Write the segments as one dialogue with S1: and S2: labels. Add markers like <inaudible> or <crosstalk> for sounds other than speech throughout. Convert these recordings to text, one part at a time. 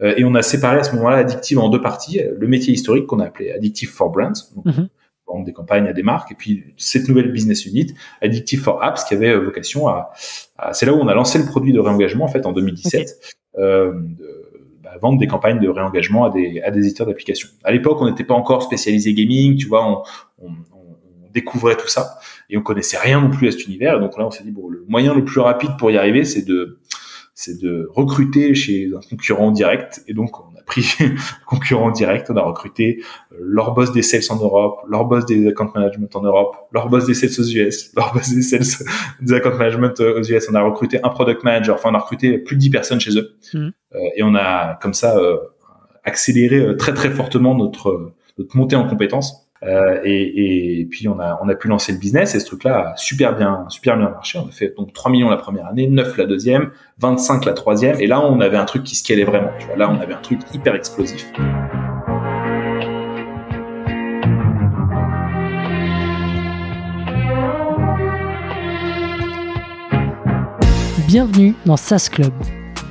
S1: et on a séparé à ce moment-là Addictive en deux parties. Le métier historique qu'on a appelé Addictive for Brands, mhm. vendre des campagnes à des marques, et puis cette nouvelle business unit, Addictive for Apps, qui avait vocation à, c'est là où on a lancé le produit de réengagement en fait en 2017. Euh, de, bah, vendre des campagnes de réengagement à des, à des éditeurs d'applications. À l'époque, on n'était pas encore spécialisé gaming, tu vois, on, on, on, découvrait tout ça et on connaissait rien non plus à cet univers. Et donc là, on s'est dit bon, le moyen le plus rapide pour y arriver, c'est de c'est de recruter chez un concurrent direct. Et donc, on a pris <laughs> un concurrent direct, on a recruté euh, leur boss des sales en Europe, leur boss des account management en Europe, leur boss des sales aux US, <laughs> leur boss des sales des account management aux US. On a recruté un product manager, enfin, on a recruté plus de 10 personnes chez eux. Mmh. Euh, et on a, comme ça, euh, accéléré très, très fortement notre, notre montée en compétences. Euh, et, puis on a on a pu lancer le business et ce truc-là a super bien super bien marché. On a fait donc 3 millions la première année, 9 la deuxième, 25 la troisième et là on avait un truc qui scalait vraiment. Tu vois, là on avait un truc hyper explosif.
S2: Bienvenue dans SaaS Club,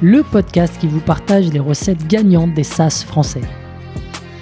S2: le podcast qui vous partage les recettes gagnantes des SaaS français.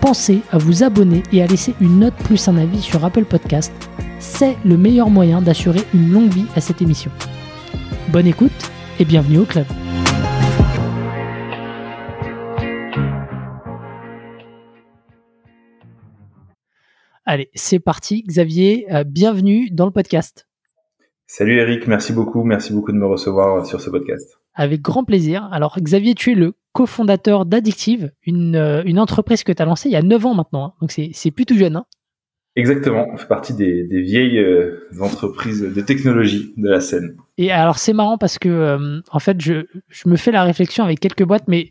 S2: pensez à vous abonner et à laisser une note plus un avis sur Apple Podcast. C'est le meilleur moyen d'assurer une longue vie à cette émission. Bonne écoute et bienvenue au club. Allez, c'est parti. Xavier, euh, bienvenue dans le podcast.
S1: Salut Eric, merci beaucoup. Merci beaucoup de me recevoir sur ce podcast.
S2: Avec grand plaisir. Alors Xavier, tu es le cofondateur d'Addictive, une, euh, une, entreprise que tu as lancée il y a 9 ans maintenant. Hein. Donc c'est plus tout jeune. Hein.
S1: Exactement, on fait partie des, des vieilles euh, entreprises de technologie de la scène.
S2: Et alors c'est marrant parce que euh, en fait je, je, me fais la réflexion avec quelques boîtes, mais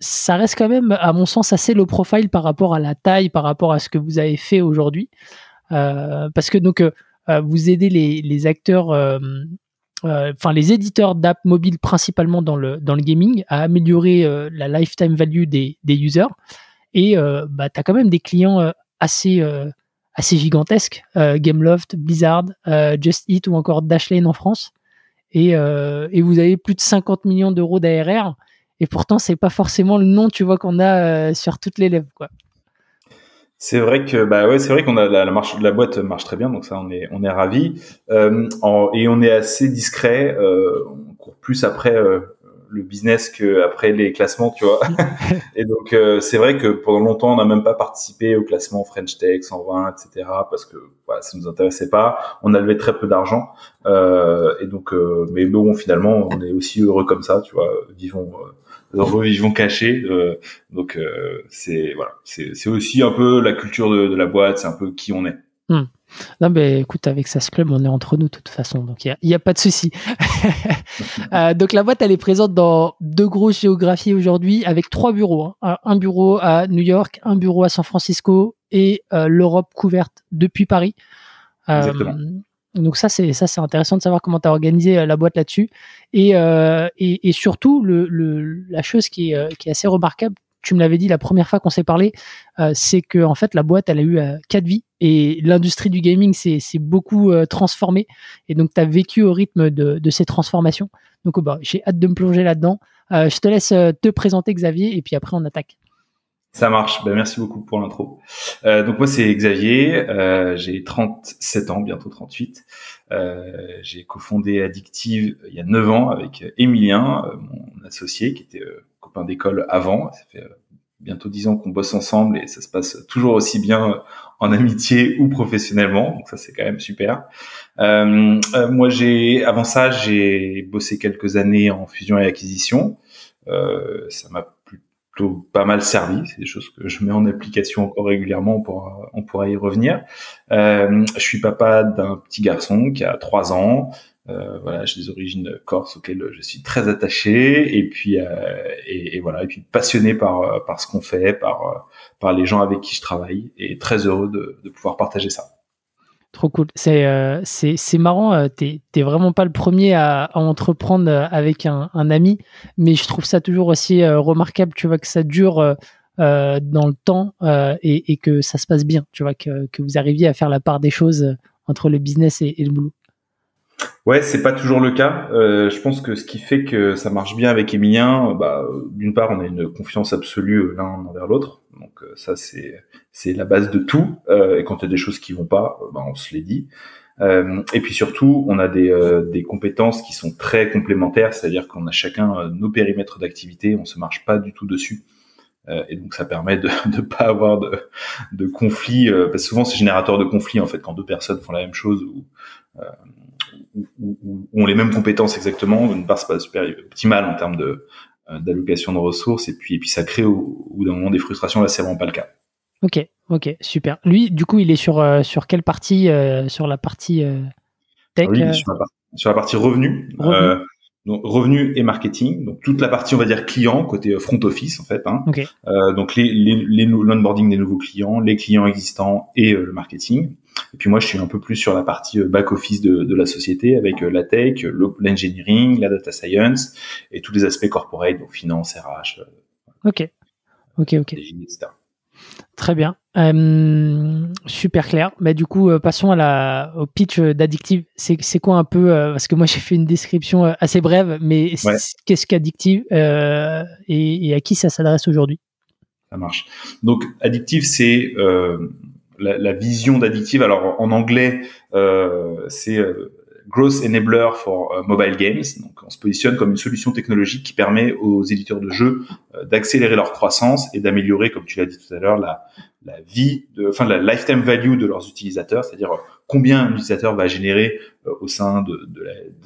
S2: ça reste quand même à mon sens assez low profile par rapport à la taille, par rapport à ce que vous avez fait aujourd'hui. parce que donc vous aidez les, les acteurs enfin les éditeurs d'app mobile principalement dans le, dans le gaming, à améliorer euh, la lifetime value des, des users. Et euh, bah, tu as quand même des clients assez, assez gigantesques, Gameloft, Blizzard, Just Eat ou encore Dashlane en France. Et, et vous avez plus de 50 millions d'euros d'ARR. Et pourtant, c'est pas forcément le nom, tu vois, qu'on a sur toutes les lèvres, quoi.
S1: C'est vrai que bah ouais, c'est vrai qu'on a la, la, marche, la boîte marche très bien, donc ça on est on est ravi euh, et on est assez discret. Euh, on court plus après euh, le business que après les classements, tu vois. <laughs> et donc euh, c'est vrai que pendant longtemps on n'a même pas participé au classement French Tech 120, etc. parce que voilà, ça nous intéressait pas. On a levé très peu d'argent et donc mais bon finalement on est aussi heureux comme ça, tu vois. Vivons revivons cachés. Euh, donc euh, c'est voilà, c'est aussi un peu la culture de, la boîte, c'est un peu qui on est.
S2: Hmm. Non, mais écoute, avec SAS Club, on est entre nous de toute façon, donc il n'y a, pas de souci. <laughs> Euh, donc la boîte, elle est présente dans deux grosses géographies aujourd'hui, avec trois bureaux. Hein. Un bureau à New York, un bureau à San Francisco et l'Europe couverte depuis Paris. Exactement. Donc ça c'est ça c'est intéressant de savoir comment tu as organisé euh, la boîte là-dessus et, euh, et, et surtout le, le, la chose qui est, euh, qui est assez remarquable tu me l'avais dit la première fois qu'on s'est parlé, euh, c'est que en fait la boîte elle a eu euh, quatre vies et l'industrie du gaming s'est beaucoup transformée et donc tu as vécu au rythme de, de ces transformations. Donc bah, j'ai hâte de me plonger là-dedans. je te laisse te présenter Xavier et puis après on attaque.
S1: Ça marche. Ben, merci beaucoup pour l'intro. Euh, donc moi c'est Xavier, euh, j'ai 37 ans, bientôt 38. Euh, j'ai cofondé Addictive il y a 9 ans avec Emilien, euh, mon associé qui était euh, copain d'école avant. Ça fait bientôt 10 ans qu'on bosse ensemble et ça se passe toujours aussi bien en amitié ou professionnellement. Donc ça c'est quand même super. moi j'ai avant ça j'ai bossé quelques années en fusion et acquisition. ça m'a pas mal servi. C'est des choses que je mets en application encore régulièrement. On pourra, on pourra y revenir. Euh, je suis papa d'un petit garçon qui a trois ans. voilà, j'ai des origines corse auxquelles je suis très attaché et puis et, et, voilà et puis passionné par par ce qu'on fait, par par les gens avec qui je travaille et très heureux de, de pouvoir partager ça.
S2: Trop cool. C'est euh, c'est marrant. Euh, t'es vraiment pas le premier à, à entreprendre euh, avec un, un, ami, mais je trouve ça toujours aussi euh, remarquable. Tu vois que ça dure euh, dans le temps et, et, que ça se passe bien. Tu vois que, que vous arriviez à faire la part des choses entre le business et, et le boulot.
S1: Ouais, c'est pas toujours le cas. Euh, je pense que ce qui fait que ça marche bien avec Emilien, bah, d'une part, on a une confiance absolue l'un envers l'autre. Donc euh, ça, c'est c'est la base de tout. Euh, et quand il y a des choses qui vont pas, bah, on se les dit. Euh, et puis surtout, on a des, euh, des compétences qui sont très complémentaires, c'est-à-dire qu'on a chacun nos périmètres d'activité, on se marche pas du tout dessus. et donc ça permet de <laughs> ne pas avoir de, de conflits, parce que souvent c'est générateur de conflits en fait quand deux personnes font la même chose ou ont les mêmes compétences exactement. Une part, c'est pas super optimal en termes de euh, d'allocation de ressources et puis et puis ça crée au, bout d'un moment des frustrations. Là, c'est vraiment pas le cas.
S2: Ok, ok, super. Lui, du coup, il est sur euh, sur quelle partie euh, Sur la partie tech
S1: sur, la partie, revenu. Revenu. Donc revenu et marketing, donc toute la partie on va dire client côté front office en fait. Hein. donc les les l'onboarding des nouveaux clients, les clients existants et le marketing. Et puis moi, je suis un peu plus sur la partie euh, back office de, de la société avec euh, la tech, l'engineering, la data science et tous les aspects corporate, donc finance, RH.
S2: Euh, ok, ok, ok. Très bien, euh, super clair. Mais du coup, passons à la, au pitch d'Addictive. C'est quoi un peu, parce que moi <laughs> j'ai fait une description assez brève, mais qu'est-ce qu'Addictive et, et, à qui ça s'adresse aujourd'hui?
S1: Ça marche. Donc Addictive, c'est la, la vision d'addictive. Alors en anglais, euh, c'est euh, Growth Enabler for euh, Mobile Games. Donc, on se positionne comme une solution technologique qui permet aux éditeurs de jeux euh, d'accélérer leur croissance et d'améliorer, comme tu l'as dit tout à l'heure, la, vie, de, enfin la lifetime value de leurs utilisateurs, c'est-à-dire combien un utilisateur va générer au sein de,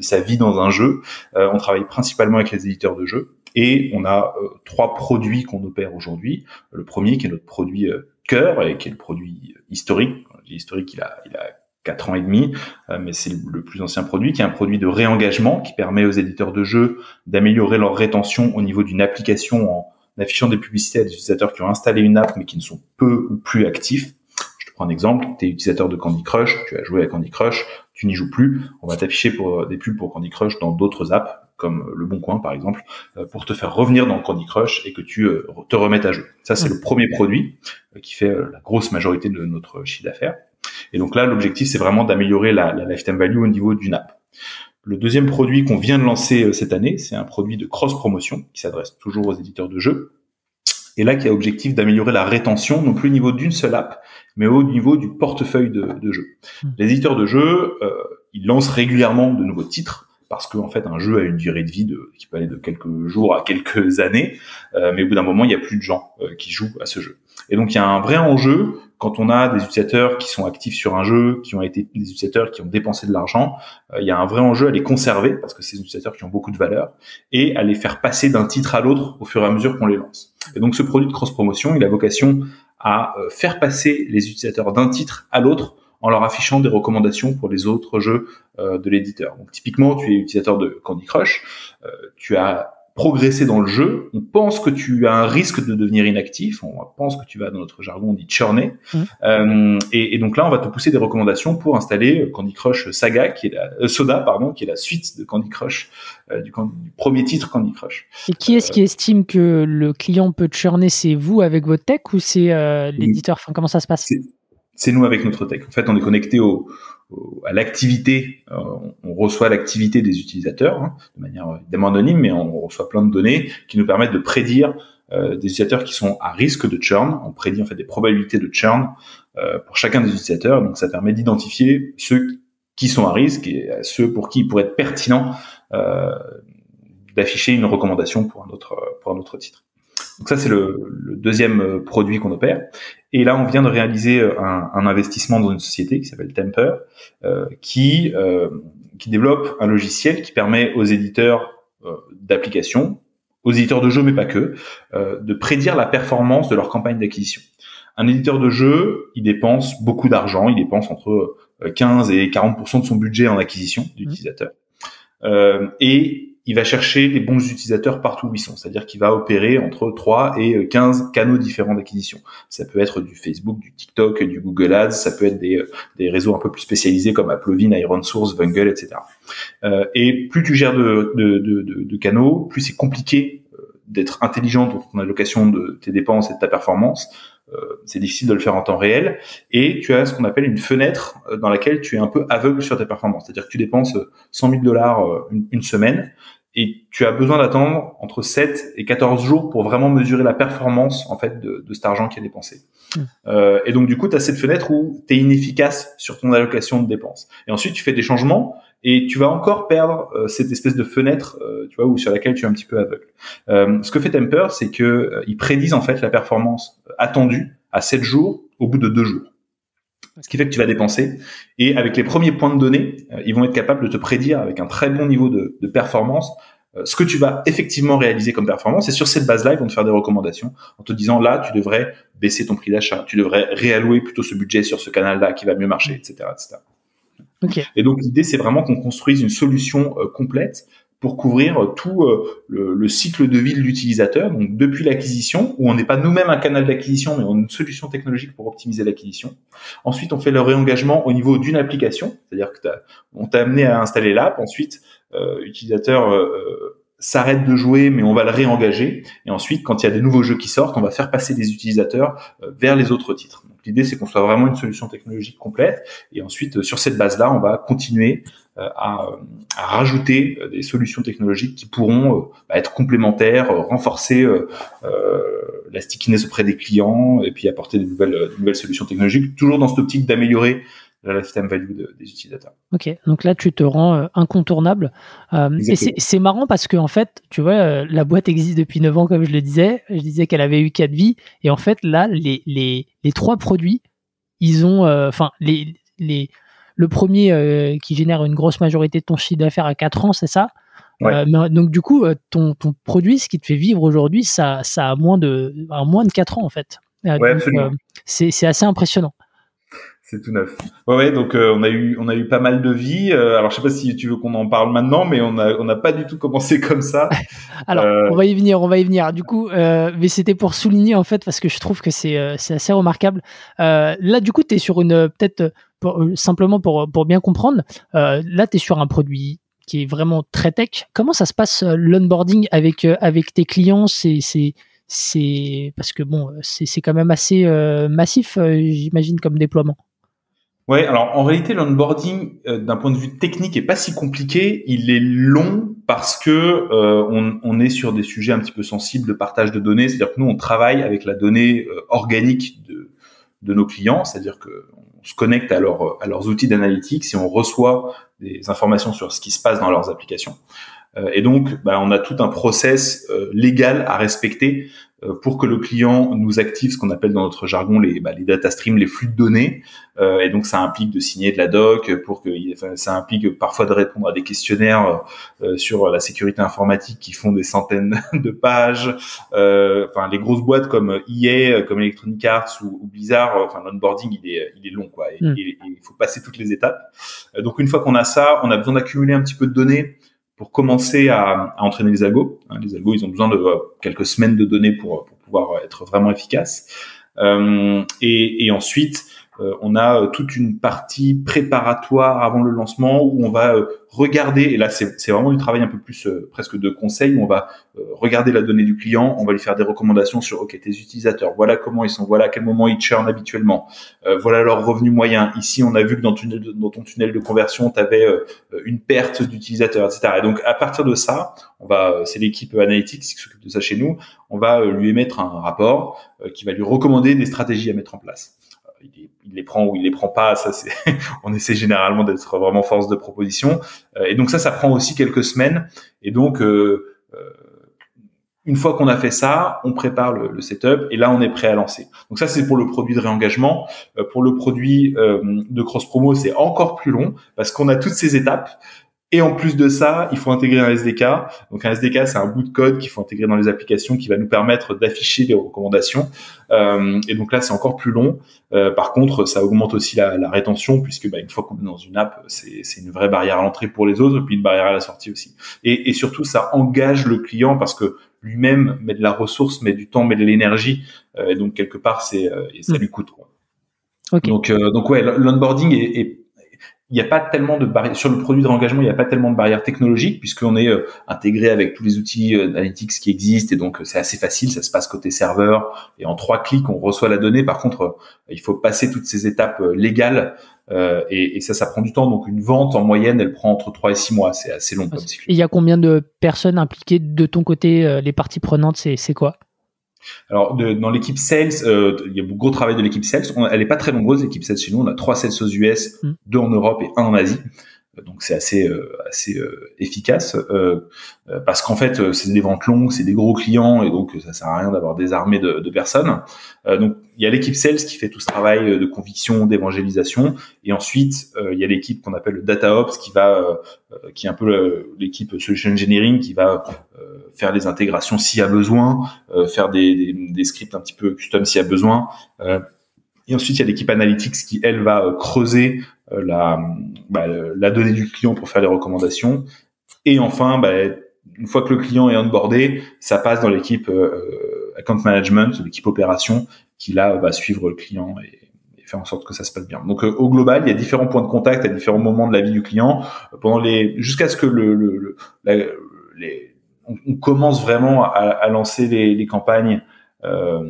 S1: sa vie dans un jeu. on travaille principalement avec les éditeurs de jeux et on a trois produits qu'on opère aujourd'hui. Le premier qui est notre produit cœur et qui est le produit historique. Historique, il a, il a 4 ans et demi, euh, mais c'est le plus ancien produit, qui est un produit de réengagement qui permet aux éditeurs de jeux d'améliorer leur rétention au niveau d'une application en affichant des publicités à des utilisateurs qui ont installé une app mais qui ne sont peu ou plus actifs. Je te prends un exemple, tu es utilisateur de Candy Crush, tu as joué à Candy Crush, tu n'y joues plus, on va t'afficher pour des pubs pour Candy Crush dans d'autres apps comme Le Bon Coin par exemple, euh, pour te faire revenir dans Candy Crush et que tu euh, te remettes à jouer. Ça, c'est le premier produit euh, qui fait la grosse majorité de notre chiffre d'affaires. Et donc là, l'objectif, c'est vraiment d'améliorer la, la lifetime value au niveau d'une app. Le deuxième produit qu'on vient de lancer cette année, c'est un produit de cross-promotion qui s'adresse toujours aux éditeurs de jeux. Et là, qui a objectif d'améliorer la rétention, non plus au niveau d'une seule app, mais au niveau du portefeuille de, de jeux. Hmm. Les éditeurs de jeux, euh, ils lancent régulièrement de nouveaux titres parce qu'en fait un jeu a une durée de vie de, qui peut aller de quelques jours à quelques <laughs> années, euh, mais au bout d'un moment il n'y a plus de gens euh, qui jouent à ce jeu. Et donc il y a un vrai enjeu quand on a des utilisateurs qui sont actifs sur un jeu, qui ont été des utilisateurs qui ont dépensé de l'argent, euh, il y a un vrai enjeu à les conserver parce que c'est des utilisateurs qui ont beaucoup de valeur et à les faire passer d'un titre à l'autre au fur et à mesure qu'on les lance. Et donc ce produit de cross promotion, il a vocation à faire passer les utilisateurs d'un titre à l'autre en leur affichant des recommandations pour les autres jeux euh, de l'éditeur. Donc typiquement, tu es utilisateur de Candy Crush, euh, tu as progressé dans le jeu, on pense que tu as un risque de devenir inactif, on pense que tu vas, dans notre jargon, on dit churner, mmh. euh, et, et, donc là, on va te pousser des recommandations pour installer Candy Crush Saga, qui est la euh, Soda, pardon, qui est la suite de Candy Crush, euh, du, du, premier titre Candy Crush.
S2: Et qui est-ce qui estime que le client peut churner? C'est vous avec votre tech ou c'est l'éditeur? Enfin, comment ça se passe?
S1: C'est nous avec notre tech. En fait, on est connecté au, à l'activité, euh, on reçoit l'activité des utilisateurs hein, de manière évidemment anonyme, mais on reçoit plein de données qui nous permettent de prédire euh, des utilisateurs qui sont à risque de churn. On prédit en fait des probabilités de churn euh, pour chacun des utilisateurs. Donc, ça permet d'identifier ceux qui sont à risque et ceux pour qui il pourrait être pertinent d'afficher une recommandation pour un autre pour un autre titre. Donc ça, c'est le, le, deuxième euh, produit qu'on opère. Et là, on vient de réaliser euh, un, un investissement dans une société qui s'appelle Temper, euh, qui, euh, qui développe un logiciel qui permet aux éditeurs euh, d'applications, aux éditeurs de jeux, mais pas que, de prédire la performance de leur campagne d'acquisition. Un éditeur de jeux, il dépense beaucoup d'argent, il dépense entre 15 et 40% de son budget en acquisition d'utilisateurs. et il va chercher les bons utilisateurs partout où ils sont, c'est-à-dire qu'il va opérer entre 3 et 15 canaux différents d'acquisition. Ça peut être du Facebook, du TikTok, du Google Ads, ça peut être des, des réseaux un peu plus spécialisés comme Applovin, Iron Source, Vungle, etc. Euh, et plus tu gères de, de, canaux, plus c'est compliqué euh, d'être intelligent dans ton allocation de tes dépenses et de ta performance. Euh, c'est difficile de le faire en temps réel. Et tu as ce qu'on appelle une fenêtre euh, dans laquelle tu es un peu aveugle sur tes performances. C'est-à-dire que tu dépenses 100 000 dollars une semaine et tu as besoin d'attendre entre 7 et 14 jours pour vraiment mesurer la performance en fait de, de cet argent qui est dépensé. Mmh. Euh, et donc du coup, tu as cette fenêtre où tu es inefficace sur ton allocation de dépenses. Et ensuite, tu fais des changements et tu vas encore perdre euh, cette espèce de fenêtre, euh, tu vois, où sur laquelle tu es un petit peu aveugle. Euh, ce que fait Temper, c'est que euh, ils prédisent en fait la performance attendue à 7 jours au bout de 2 jours. Ce qui fait que tu vas dépenser. Et avec les premiers points de données, euh, ils vont être capables de te prédire avec un très bon niveau de, de performance ce que tu vas effectivement réaliser comme performance. Et sur cette base-là, ils vont te faire des recommandations en te disant là, tu devrais baisser ton prix d'achat, tu devrais réallouer plutôt ce budget sur ce canal-là qui va mieux marcher, etc., etc. Et donc l'idée, c'est vraiment qu'on construise une solution euh, complète pour couvrir euh, tout euh, le, cycle de vie de l'utilisateur, donc depuis l'acquisition, où on n'est pas nous-mêmes un canal d'acquisition, mais on a une solution technologique pour optimiser l'acquisition. Ensuite, on fait le réengagement au niveau d'une application, c'est-à-dire que on t'a amené à installer l'app, ensuite, euh, utilisateur s'arrête de jouer, mais on va le réengager. Et ensuite, quand il y a des nouveaux jeux qui sortent, on va faire passer les utilisateurs vers les autres titres. L'idée, c'est qu'on soit vraiment une solution technologique complète. Et ensuite, sur cette base-là, on va continuer euh, à, à, rajouter euh, des solutions technologiques qui pourront euh, bah, être complémentaires, renforcer la stickiness auprès des clients et puis apporter de nouvelles, nouvelles solutions technologiques, toujours dans cette optique d'améliorer la lifetime value des utilisateurs.
S2: Ok, donc là tu te rends incontournable. et c'est marrant parce que en fait, tu vois, la boîte existe depuis 9 ans, comme je le disais. Je disais qu'elle avait eu 4 vies. Et en fait, là, les, les, les trois produits, ils ont, enfin, les, les, le premier euh, qui génère une grosse majorité de ton chiffre d'affaires à 4 ans, c'est ça? Euh, donc du coup, euh, ton, ton produit, ce qui te fait vivre aujourd'hui, ça, ça a moins de, moins de 4 ans en fait. c'est assez impressionnant.
S1: C'est tout neuf. Ouais, ouais donc on a eu on a eu pas mal de vies. alors je sais pas si tu veux qu'on en parle maintenant, mais on a on n'a pas du tout commencé comme ça. <laughs>
S2: alors on va y venir, on va y venir. Du coup, mais c'était pour souligner en fait parce que je trouve que c'est c'est assez remarquable. là du coup, tu es sur une peut-être euh, simplement pour, pour bien comprendre, euh, là, tu es sur un produit qui est vraiment très tech. Comment ça se passe euh, l'onboarding avec, avec tes clients? C'est c'est parce que bon, c'est quand même assez massif, j'imagine, comme déploiement.
S1: Ouais, alors en réalité, l'onboarding, d'un point de vue technique, est pas si compliqué. Il est long parce que on, on, est sur des sujets un petit peu sensibles de partage de données. C'est-à-dire que nous, on travaille avec la donnée organique de, de nos clients. C'est-à-dire que se connecte à, à leurs outils d'analytics et on reçoit des informations sur ce qui se passe dans leurs applications. Euh, et donc, bah, on a tout un process euh, légal à respecter euh, pour que le client nous active ce qu'on appelle dans notre jargon les, bah, les data streams, les flux de données. Euh, et donc ça implique de signer de la doc, pour que enfin, ça implique parfois de répondre à des questionnaires euh, sur la sécurité informatique qui font des centaines <laughs> de pages. Euh, enfin les grosses boîtes comme EA, comme Electronic Arts ou, ou Blizzard, enfin l'onboarding il est il est long quoi. Hmm. il faut passer toutes les étapes. donc une fois qu'on a ça, on a besoin d'accumuler un petit peu de données pour commencer à, à entraîner les algos. Hein, les algos, ils ont besoin de euh, quelques semaines de données pour, pour pouvoir être vraiment efficaces. Euh, et, et, ensuite, on a toute une partie préparatoire avant le lancement où on va regarder, et là c'est vraiment du travail un peu plus presque de conseil, on va regarder la donnée du client, on va lui faire des recommandations sur ok tes utilisateurs, voilà comment ils sont, voilà à quel moment ils churn habituellement, voilà leur revenu moyen. Ici on a vu que dans, ton tunnel de conversion tu avais une perte d'utilisateurs, etc. Et donc à partir de ça, c'est l'équipe analytics qui s'occupe de ça chez nous, on va lui émettre un rapport qui va lui recommander des stratégies à mettre en place il les prend ou il les prend pas. Ça, <laughs> on essaie généralement d'être vraiment force de proposition. Euh, et donc ça, ça prend aussi quelques semaines. Et donc, euh, euh, une fois qu'on a fait ça, on prépare le, setup et là, on est prêt à lancer. Donc ça, c'est pour le produit de réengagement. pour le produit de cross promo, c'est encore plus long parce qu'on a toutes ces étapes Et en plus de ça, il faut intégrer un SDK. Donc un SDK, c'est un bout de code qu'il faut intégrer dans les applications qui va nous permettre d'afficher les recommandations. Euh, et donc là, c'est encore plus long. Euh, par contre, ça augmente aussi la, la rétention puisque bah, une fois qu'on est dans une app, c'est une vraie barrière à l'entrée pour les autres, et puis une barrière à la sortie aussi. Et, et surtout, ça engage le client parce que lui-même met de la ressource, met du temps, met de l'énergie. Euh, et donc quelque part, c'est euh, ça mm. lui coûte. Quoi. Donc, euh, donc ouais, l'onboarding est, est il n'y a pas tellement de barrières sur le produit de réengagement, il n'y a pas tellement de barrières technologiques puisqu'on est euh, intégré avec tous les outils euh, analytics qui existent et donc euh, c'est assez facile, ça se passe côté serveur et en trois clics on reçoit la donnée. Par contre, il faut passer toutes ces étapes légales et, et, ça, ça prend du temps. Donc une vente en moyenne, elle prend entre 3 et 6 mois, c'est assez long comme cycle.
S2: Il y a combien de personnes impliquées de ton côté, les parties prenantes, c'est quoi?
S1: Alors, de, dans l'équipe sales, euh, il y a beaucoup de travail de l'équipe sales. elle est pas très nombreuse, l'équipe sales chez nous. On a trois sales aux US, mm. deux en Europe et un en Asie donc c'est assez euh, assez euh, efficace euh, parce qu'en fait c'est des ventes longues, c'est des gros clients et donc ça sert à rien d'avoir des armées de, de personnes. donc il y a l'équipe sales qui fait tout ce travail de conviction, d'évangélisation et ensuite il y a l'équipe qu'on appelle le data ops qui va qui est un peu l'équipe solution engineering qui va faire les intégrations s'il y a besoin, faire des, des, des, scripts un petit peu custom s'il y a besoin. et ensuite, il y a l'équipe analytics qui, elle, va creuser euh, la, bah, la donnée du client pour faire les recommandations. Et enfin, bah, une fois que le client est onboardé, ça passe dans l'équipe euh, account management, l'équipe opération, qui là va suivre le client et, faire en sorte que ça se passe bien. Donc euh, au global, il y a différents points de contact à différents moments de la vie du client, pendant les jusqu'à ce que le, le, les, on, commence vraiment à, à lancer les, les campagnes. Euh,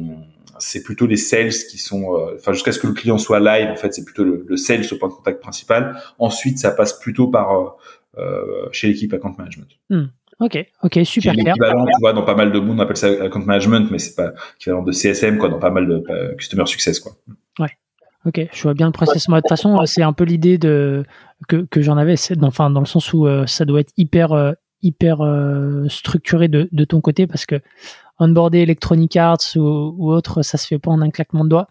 S1: c'est plutôt les sales qui sont, euh, enfin jusqu'à ce que le client soit live, en fait, c'est plutôt le, le sales au point de contact principal. Ensuite, ça passe plutôt par euh, chez l'équipe account management.
S2: Hmm. Ok, ok, super clair.
S1: Équivalent, tu vois, dans pas mal de monde, on appelle ça account management, mais c'est pas équivalent de CSM, quoi, dans pas mal de euh, customer success, quoi.
S2: Ouais. Ok, je vois bien le process. de toute façon, c'est un peu l'idée de que, que j'en avais, enfin dans le sens où ça doit être hyper hyper structuré de, de ton côté parce que onboarder Electronic Arts ou, ou, autre, ça se fait pas en un claquement de doigts.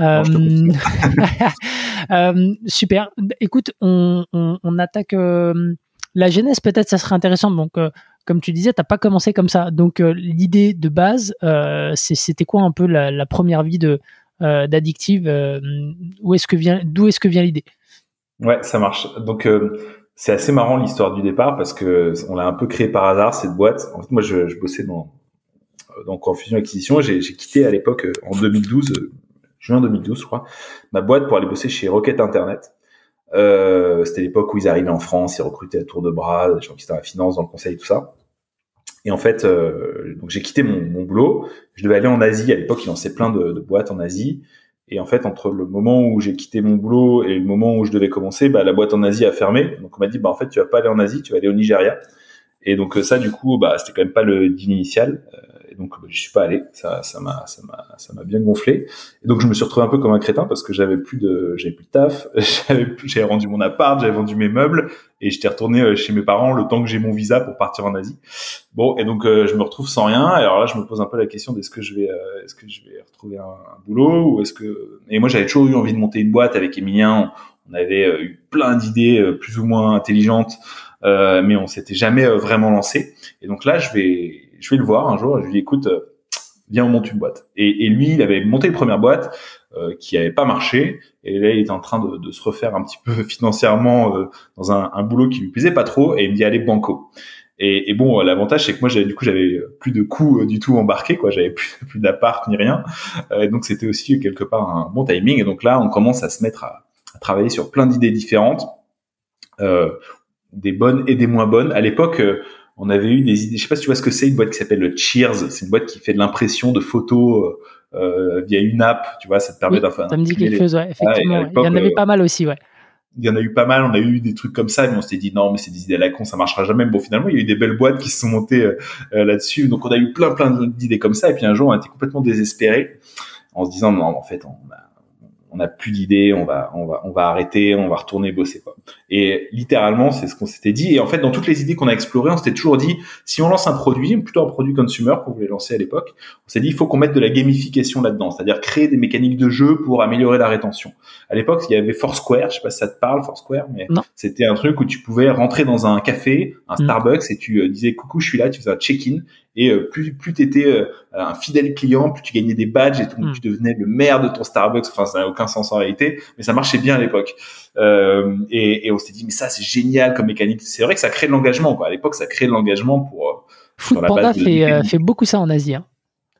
S2: Euh, <laughs> euh, super. Écoute, on, on, on attaque euh, la genèse. Peut-être ça serait intéressant. Donc, euh, comme tu disais, t'as pas commencé comme ça. Donc, euh, l'idée de base, c'était quoi un peu la, la première vie de d'addictive Où est-ce que vient, d'où est-ce que vient l'idée?
S1: Ouais, ça marche. Donc c'est assez marrant l'histoire du départ parce que on l'a un peu créé par hasard cette boîte. En fait, moi, je, je bossais dans donc en fusion acquisition, j'ai quitté à l'époque euh, en 2012, euh, juin 2012 je crois, ma boîte pour aller bosser chez Rocket Internet. Euh, c'était l'époque où ils arrivaient en France, ils recrutaient à tour de bras, des gens qui étaient dans la finance, dans le conseil, tout ça. Et en fait, euh, donc j'ai quitté mon, mon, boulot. Je devais aller en Asie. À l'époque, ils lançaient plein de, de, boîtes en Asie. Et en fait, entre le moment où j'ai quitté mon boulot et le moment où je devais commencer, bah, la boîte en Asie a fermé. Donc on m'a dit, bah en fait, tu vas pas aller en Asie, tu vas aller au Nigeria. Et donc ça, du coup, bah c'était quand même pas le deal initial et donc je suis pas allé. Ça, ça m'a, ça m'a, ça m'a bien gonflé. Et donc je me suis retrouvé un peu comme un crétin parce que j'avais plus de, j'avais plus de taf, <laughs> j'avais, j'avais rendu mon appart, j'avais vendu mes meubles et j'étais retourné euh, chez mes parents le temps que j'ai mon visa pour partir en Asie. Bon, et donc euh, je me retrouve sans rien. Alors là, je me pose un peu la question d'est-ce que je vais, euh, est-ce que je vais retrouver un, boulot ou est-ce que et moi j'avais toujours eu envie de monter une boîte avec Emilien. On, avait eu plein d'idées plus ou moins intelligentes. mais on s'était jamais vraiment lancé. Et donc là, je vais, je vais le voir un jour, je lui dis écoute, euh, viens on monte une boîte. Et, et, lui, il avait monté une première boîte euh, qui avait pas marché, et là il était en train de, de se refaire un petit peu <laughs> financièrement euh, dans un, un, boulot qui lui plaisait pas trop, et il me dit allez banco. Et, et bon, l'avantage c'est que moi j'avais du coup j'avais plus de coûts du tout embarqués, quoi, j'avais plus, <laughs> plus d'appart ni rien, et donc c'était aussi quelque part un bon timing. Et donc là, on commence à se mettre à, à travailler sur plein d'idées différentes, des bonnes et des moins bonnes. À l'époque on avait eu des idées. Je sais pas si tu vois ce que c'est une boîte qui s'appelle le Cheers. C'est une boîte qui fait de l'impression de photos euh, euh via une app. Tu vois, ça te permet
S2: oui, Ça me dit quelque chose, ouais, effectivement. il y en avait euh, pas mal aussi, ouais.
S1: Il y en a eu pas mal. On a eu des trucs comme ça, mais on s'était dit non, mais c'est des idées à la con, ça marchera jamais. Bon, finalement, il y a eu des belles boîtes qui se sont montées euh, là-dessus. Donc, on a eu plein, plein d'idées comme ça. Et puis un jour, on a été complètement désespérés en se disant non, en fait, on a on n'a plus d'idées, on va, on va, on va arrêter, on va retourner bosser. Quoi. Et littéralement, c'est ce qu'on s'était dit. Et en fait, dans toutes les idées qu'on a explorées, on s'était toujours dit, si on lance un produit, plutôt un produit consumer qu'on voulait lancer à l'époque, on s'est dit, il faut qu'on mette de la gamification là-dedans, c'est-à-dire créer des mécaniques de jeu pour améliorer la rétention. À l'époque, il y avait Foursquare, je sais pas si ça te parle, Foursquare, mais c'était un truc où tu pouvais rentrer dans un café, un mm. Starbucks, et tu euh, disais, coucou, je suis là, tu faisais un check-in, et euh, plus plus t'étais euh, un fidèle client, plus tu gagnais des badges et donc hmm. tu devenais le maire de ton Starbucks. Enfin, ça n'a aucun sens en réalité, mais ça marchait bien à l'époque. Euh, et, et, on s'est dit mais ça c'est génial comme mécanique. C'est vrai que ça crée de l'engagement. Quoi. À l'époque, ça crée de l'engagement pour. Euh,
S2: Foodpanda fait, fait beaucoup ça en Asie. Hein.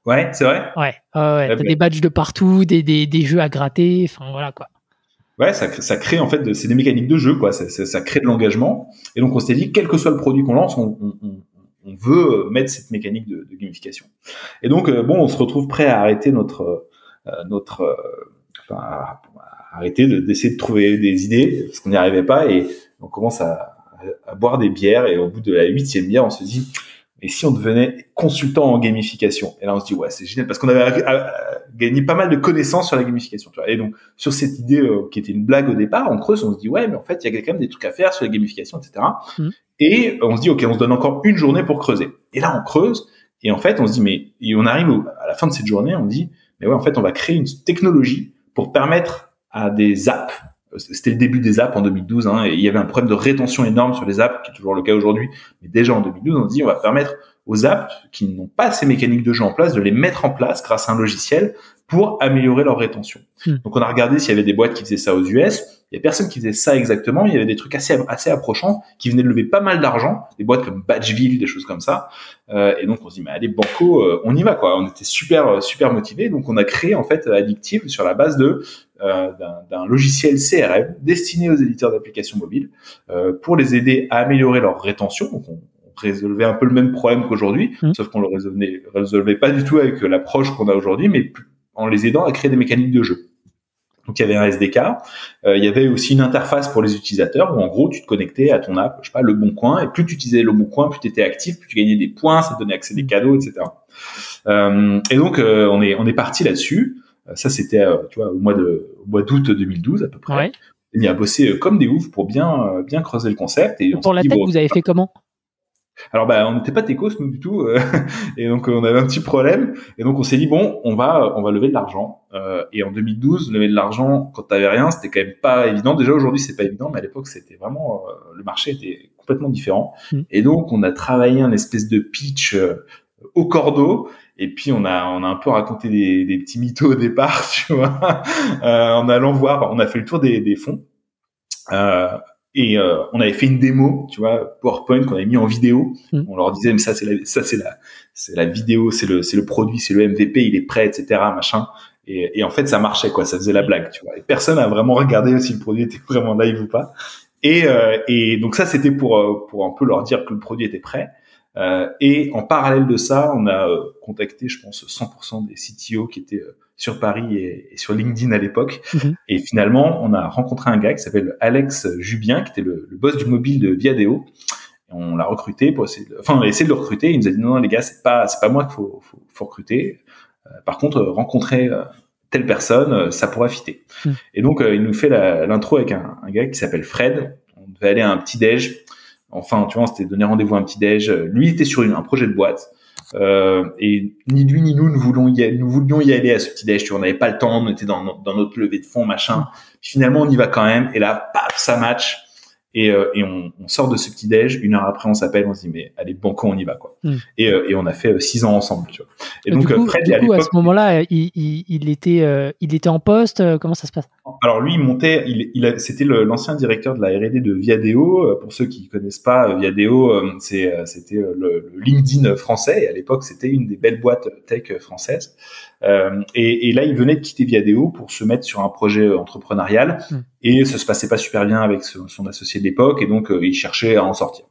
S1: Ouais, c'est vrai.
S2: Ouais, ouais, T'as des badges de partout, des, des, des jeux à gratter. Enfin voilà quoi.
S1: Ouais, ça, ça crée en fait, c'est des mécaniques de jeu, quoi. Ça, ça, ça crée de l'engagement. Et donc on s'est dit, quel que soit le produit qu'on lance, on, on, on veut mettre cette mécanique de, de gamification. Et donc, euh, bon, on se retrouve prêt à arrêter notre, euh, notre, euh, arrêter d'essayer de, trouver des idées parce qu'on n'y arrivait pas et on commence à, boire des bières et au bout de la huitième bière, on se dit, et si on devenait consultant en gamification? Et là, on se dit ouais, c'est génial parce qu'on avait gagné pas mal de connaissances sur la gamification. Tu vois. Et donc sur cette idée euh, qui était une blague au départ, on creuse, on se dit ouais, mais en fait, il y a quand même des trucs à faire sur la gamification, etc. Et on se dit ok, on se donne encore une journée pour creuser. Et là, on creuse et en fait, on se dit mais et on arrive à la fin de cette journée, on dit mais ouais, en fait, on va créer une technologie pour permettre à des apps c'était le début des apps en 2012, hein, et il y avait un problème de rétention énorme sur les apps, qui est toujours le cas aujourd'hui, mais déjà en 2012, on se dit on va permettre aux apps qui n'ont pas ces mécaniques de jeu en place de les mettre en place grâce à un logiciel pour améliorer leur rétention. Hmm. Donc on a regardé s'il y avait des boîtes qui faisaient ça aux US. Il y a personne qui faisait ça exactement. Il y avait des trucs assez assez approchants qui venaient de lever pas mal d'argent, des boîtes comme Badgeville, des choses comme ça. Euh, et donc on se dit mais allez banco, euh, on y va quoi. On était super super motivés. Donc on a créé en fait Addictive sur la base de euh, d'un logiciel CRM destiné aux éditeurs d'applications mobiles euh, pour les aider à améliorer leur rétention. Donc on, résolvait un peu le même problème qu'aujourd'hui, mmh. sauf qu'on le résolvait, résolvait pas du tout avec l'approche qu'on a aujourd'hui, mais en les aidant à créer des mécaniques de jeu. Donc il y avait un SDK, euh, il y avait aussi une interface pour les utilisateurs où en gros tu te connectais à ton app, je sais pas, le Bon Coin, et plus tu utilisais le Bon Coin, plus tu étais actif, plus tu gagnais des points, ça te donnait accès à des cadeaux, etc. Euh, et donc euh, on est on est parti là-dessus. Euh, ça c'était euh, tu vois au mois de au mois d'août 2012 à peu près. Ouais. On y a bossé comme des oufs pour bien bien creuser le concept. Et
S2: pour la tête, vous avez fait comment?
S1: Alors bah on n'était pas techos nous du tout euh, <laughs> et donc on avait un petit problème et donc on s'est dit bon on va on va lever de l'argent. Euh, et en 2012 lever de l'argent quand t'avais rien c'était quand même pas évident. Déjà aujourd'hui c'est pas évident mais à l'époque c'était vraiment euh, le marché était complètement différent. Mm. et donc on a travaillé un espèce de pitch au cordeau et puis on a on a un peu raconté des, des petits mythos au départ <laughs> tu vois en allant voir. On a fait le tour des, des fonds. Euh, et euh, on avait fait une démo, tu vois, PowerPoint qu'on avait mis en vidéo. Mm. On leur disait, mais ça c'est la, ça c'est la, c'est la vidéo, c'est le, c'est le produit, c'est le MVP, il est prêt, etc. Machin. Et, et, en fait, ça marchait quoi, ça faisait la blague, tu vois. Et personne a vraiment regardé si le produit était vraiment live ou pas. Et, euh, et donc ça, c'était pour euh, pour un peu leur dire que le produit était prêt. Euh, et en parallèle de ça, on a contacté, je pense, 100% des CTO qui étaient sur Paris et, sur LinkedIn à l'époque. Mhm. Et finalement, on a rencontré un gars qui s'appelle Alex Jubien, qui était le, boss du mobile de Viadeo. on l'a recruté pour essayer de, enfin, on a essayé de le recruter. Il nous a dit non, non les gars, c'est pas, c'est pas moi qu'il faut, faut, faut, recruter. Euh, par contre, rencontrer euh, telle personne, euh, ça pourra fitter. Mhm. Et donc, il nous fait l'intro avec un, un, gars qui s'appelle Fred. On devait aller à un petit déj. Enfin, tu vois, on s'était donné rendez-vous à un petit déj. Lui, il était sur une, un projet de boîte. Euh, et ni lui ni nous ne voulions y aller, nous voulions y aller à ce petit déj. On n'avait pas le temps, on était dans, notre levée de fond, machin. finalement, on y va quand même. Et là, paf, ça match. Et, euh, et on, on, sort de ce petit déj. Une heure après, on s'appelle, on se dit mais allez, banco, on y va quoi. Hmm. Et, euh, et on a fait six ans ensemble. Tu vois.
S2: Et, donc du coup, Fred, du coup, à, ce moment-là, il, il, il, était il était en poste. Comment ça se passe?
S1: Alors lui, il montait. Il, il c'était l'ancien directeur de la R&D de Viadeo. Pour ceux qui connaissent pas Viadeo, c'est c'était le, le, LinkedIn français. Et à l'époque, c'était une des belles boîtes tech françaises. Euh, et, et, là, il venait de quitter Viadeo pour se mettre sur un projet entrepreneurial hmm. et ça se passait pas super bien avec son, associé de l'époque et donc euh, il cherchait à en sortir.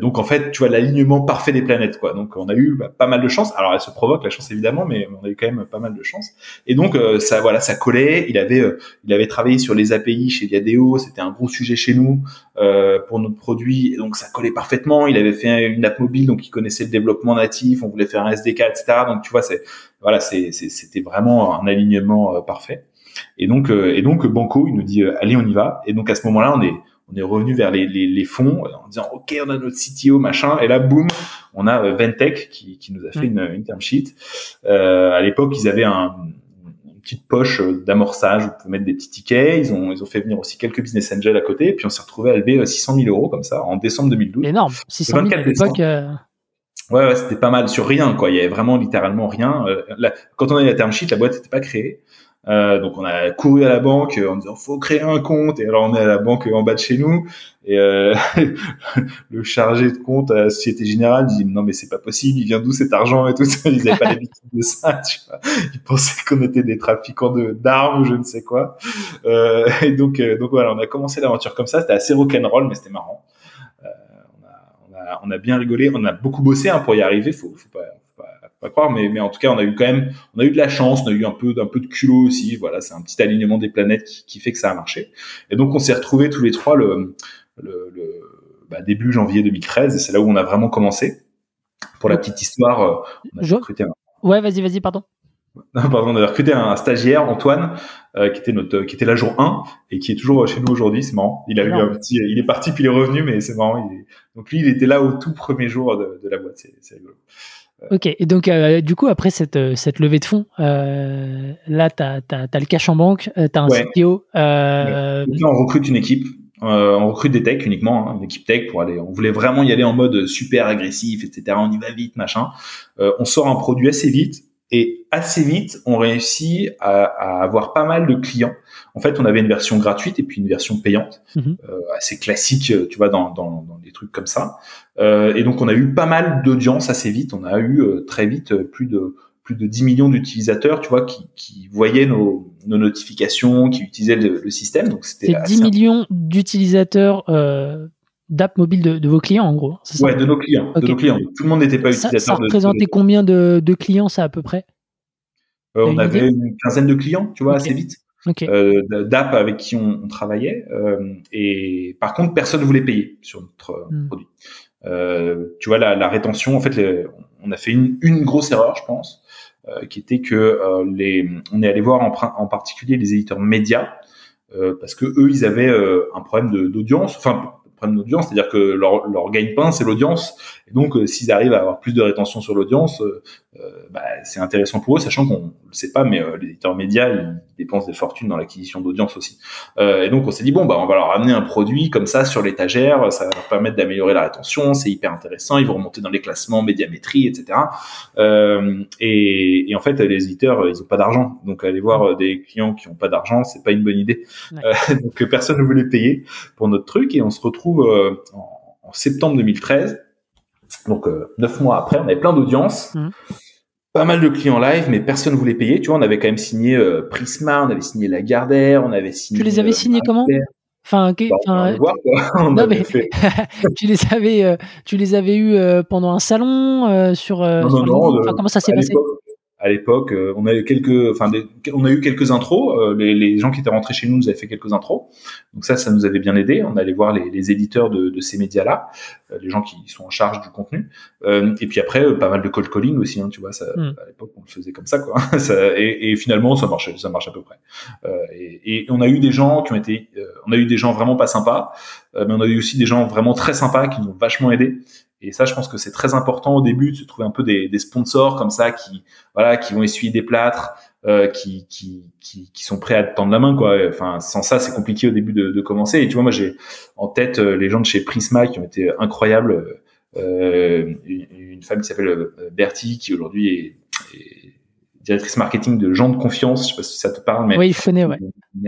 S1: donc en fait, tu vois l'alignement parfait des planètes quoi. Donc on a eu bah, pas mal de chance. Alors elle se provoque la chance évidemment, mais on a eu quand même pas mal de chance. Et donc euh, ça voilà, ça collait. Il avait il avait travaillé sur les API chez Viadeo, c'était un gros sujet chez nous pour notre produit et donc ça collait parfaitement. Il avait fait une app mobile donc il connaissait le développement natif, on voulait faire un SDK etc. Donc tu vois c'est voilà, c'était vraiment un alignement parfait. Et donc, et donc Banco, il nous dit allez, on y va. Et donc à ce moment-là, on est on est revenu vers les, les, les, fonds en disant ok on a notre CTO machin. Et là boum on a Ventech qui, qui nous a fait une, une term sheet. Euh, à l'époque ils avaient un, une petite poche d'amorçage où on pouvait mettre des petits tickets. Ils ont ils ont fait venir aussi quelques business angels à côté. Et puis on s'est retrouvé à lever 600 000 euros comme ça en décembre 2012
S2: énorme. 600 000 à l'époque euh...
S1: ouais, ouais c'était pas mal sur rien quoi. Il y avait vraiment littéralement rien. Euh, quand on a eu la term sheet la boîte n'était pas créée euh, donc on a couru à la banque en disant faut créer un compte. Et alors on est à la banque en bas de chez nous. Et euh, <laughs> le chargé de compte à la Société Générale dit non mais c'est pas possible. Il vient d'où cet argent et tout ça? <laughs> Ils avaient pas l'habitude de ça tu vois. Ils pensaient qu'on était des trafiquants de d'armes ou je ne sais quoi. Euh, et donc euh, donc voilà on a commencé l'aventure comme ça. C'était assez rock'n'roll mais c'était marrant. Euh, on a, on, a, on a bien rigolé. On a beaucoup bossé hein, pour y arriver. Faut faut pas pas croire, mais, mais en tout cas, on a eu quand même, on a eu de la chance, on a eu un peu, d'un peu de culot aussi. Voilà, c'est un petit alignement des planètes qui, qui, fait que ça a marché. Et donc, on s'est retrouvés tous les trois le, le, le bah, début janvier 2013, et c'est là où on a vraiment commencé. Pour la petite histoire, euh,
S2: on a recruté un... Ouais, vas-y, vas-y, pardon. <laughs>
S1: pardon, on a recruté un stagiaire, Antoine, euh, qui était notre, qui était là jour 1 et qui est toujours chez nous aujourd'hui. C'est marrant. Il a eu un petit, il est parti puis il est revenu, mais c'est marrant. Il est... Donc lui, il était là au tout premier jour de, de la boîte. C'est rigolo.
S2: Ok, et donc euh, du coup, après cette, euh, cette levée de fonds, euh, là, tu as, le cash en banque, tu as un CTO.
S1: Euh... Là, on recrute une équipe, on recrute des techs uniquement, hein, une équipe tech pour aller. On voulait vraiment y aller en mode super agressif, etc. On y va vite, machin. on sort un produit assez vite, et assez vite, on réussit à, à, avoir pas mal de clients. En fait, on avait une version gratuite et puis une version payante, mhm. euh, assez classique, euh, tu vois, dans, dans, dans, des trucs comme ça. Euh, et donc, on a eu pas mal d'audience assez vite. On a eu euh, très vite euh, plus de plus de 10 millions d'utilisateurs, tu vois, qui, qui voyaient nos, nos, notifications, qui utilisaient le, le système. Donc,
S2: c'était 10 millions d'utilisateurs euh, d'app mobile de, de, vos clients, en gros.
S1: Ça? Ouais, de nos clients. De nos clients. Tout le monde n'était pas utilisateur.
S2: Ça représentait combien de, de, clients, ça, à peu près?
S1: Euh, On avait une quinzaine de clients, tu vois, assez vite. Euh, d'app avec qui on, on travaillait. Et par contre, personne ne voulait payer sur notre hmm. produit. Euh, tu vois, la, la rétention, en fait, les, on a fait une, une, grosse erreur, je pense, euh, qui était que les, on est allé voir en, en particulier les éditeurs médias. parce que eux, ils avaient un problème d'audience, enfin problème d'audience, c'est-à-dire que leur, leur gagne-pain, c'est l'audience. Et donc, euh, s'ils arrivent à avoir plus de rétention sur l'audience, euh, euh, bah, c'est intéressant pour eux, sachant qu'on ne le sait pas, mais les éditeurs médias, ils dépensent des fortunes dans l'acquisition d'audience aussi. et donc, on s'est dit, bon, bah, on va leur amener un produit comme ça sur l'étagère, ça va leur permettre d'améliorer la rétention, c'est hyper intéressant, ils vont remonter dans les classements, médiamétrie, etc. Et, et, en fait, les éditeurs, ils ont pas d'argent. Donc, aller voir des clients qui ont pas d'argent, c'est pas une bonne idée. <laughs> donc, personne ne voulait payer pour notre truc et on se retrouve euh, en, septembre 2013. Donc euh, neuf mois après, on avait plein d'audience, mmh. pas mal de clients live, mais personne ne voulait payer. Tu vois, on avait quand même signé euh, Prisma, on avait signé Lagardère, on avait signé.
S2: Tu les avais signés comment Enfin, tu les avais, tu les avais eu pendant un salon sur. comment ça s'est passé?
S1: À l'époque. Euh, on a eu quelques, enfin, on a eu quelques intros. Euh, les, les, gens qui étaient rentrés chez nous nous avaient fait quelques intros. Donc ça, ça nous avait bien aidé. On allait voir les, les éditeurs de, de ces médias-là, euh, les gens qui sont en charge du contenu. et puis après, pas mal de cold calling aussi. Hein, tu vois, ça, hmm. à l'époque, on le faisait comme ça, quoi. <laughs> ça, et, et, finalement, ça marchait, ça marche à peu près. Et, et, on a eu des gens qui ont été, on a eu des gens vraiment pas sympas, mais on a eu aussi des gens vraiment très sympas qui nous ont vachement aidés. Et ça, je pense que c'est très important au début de se trouver un peu des, des, sponsors comme ça qui, voilà, qui vont essuyer des plâtres, euh, qui, qui, qui, qui, sont prêts à te tendre la main, quoi. Enfin, sans ça, c'est compliqué au début de, de, commencer. Et tu vois, moi, j'ai en tête euh, les gens de chez Prisma qui ont été incroyables. Euh, une, une, femme qui s'appelle euh, Bertie, qui aujourd'hui est, est, directrice marketing de gens de confiance. Je sais pas si ça te parle, mais
S2: oui, je connais, ouais.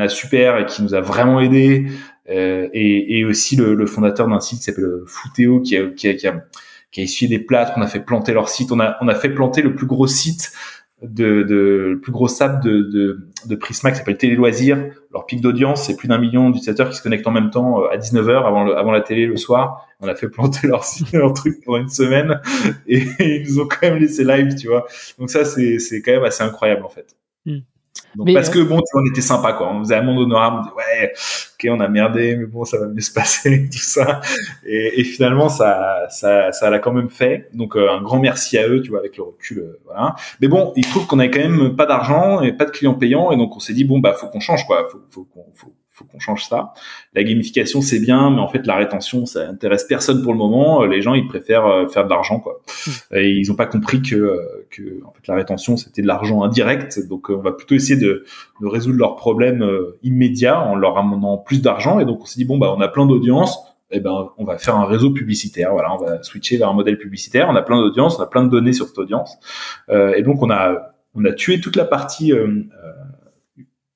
S1: super et qui nous a vraiment aidé. Euh, et, et, aussi le, le fondateur d'un site qui s'appelle Footéo qui a, qui, a, qui, a, qui a essuyé des plâtres, on a fait planter leur site, on a, on a fait planter le plus gros site de, de le plus gros sap de, de, de Prisma qui s'appelle Télé Loisirs. Leur pic d'audience, c'est plus d'un million d'utilisateurs qui se connectent en même temps euh, à 19h avant, le, avant la télé le soir. On a fait planter leur site, <laughs> leur truc pendant une semaine et, ils nous ont quand même laissé live, tu vois. Donc ça, c'est, c'est quand même assez incroyable en fait. Hmm. Donc parce que bon, on était sympa quoi. On faisait un monde honorable. On disait, ouais, ok, on a merdé, mais bon, ça va mieux se passer, <laughs> tout ça. Et, et finalement, ça, ça, ça l'a quand même fait. Donc, euh, un grand merci à eux, tu vois, avec le recul, euh, voilà. Mais bon, il trouve qu'on avait quand même pas d'argent et pas de clients payants, et donc on s'est dit bon, bah, faut qu'on change, quoi. Faut, faut, faut, faut qu'on change ça. La gamification c'est bien, mais en fait la rétention ça intéresse personne pour le moment. Les gens ils préfèrent euh, faire de l'argent quoi. Hmm. Et ils ont pas compris que euh, que en fait la rétention c'était de l'argent indirect. Donc euh, on va plutôt essayer de, de résoudre leurs problèmes immédiats en leur amenant plus d'argent. Et donc on s'est dit bon bah on a plein d'audience. Eh ben on va faire un réseau publicitaire. Voilà, on va switcher vers un modèle publicitaire. On a plein d'audience, on a plein de données sur cette audience. et donc on a on a tué toute la partie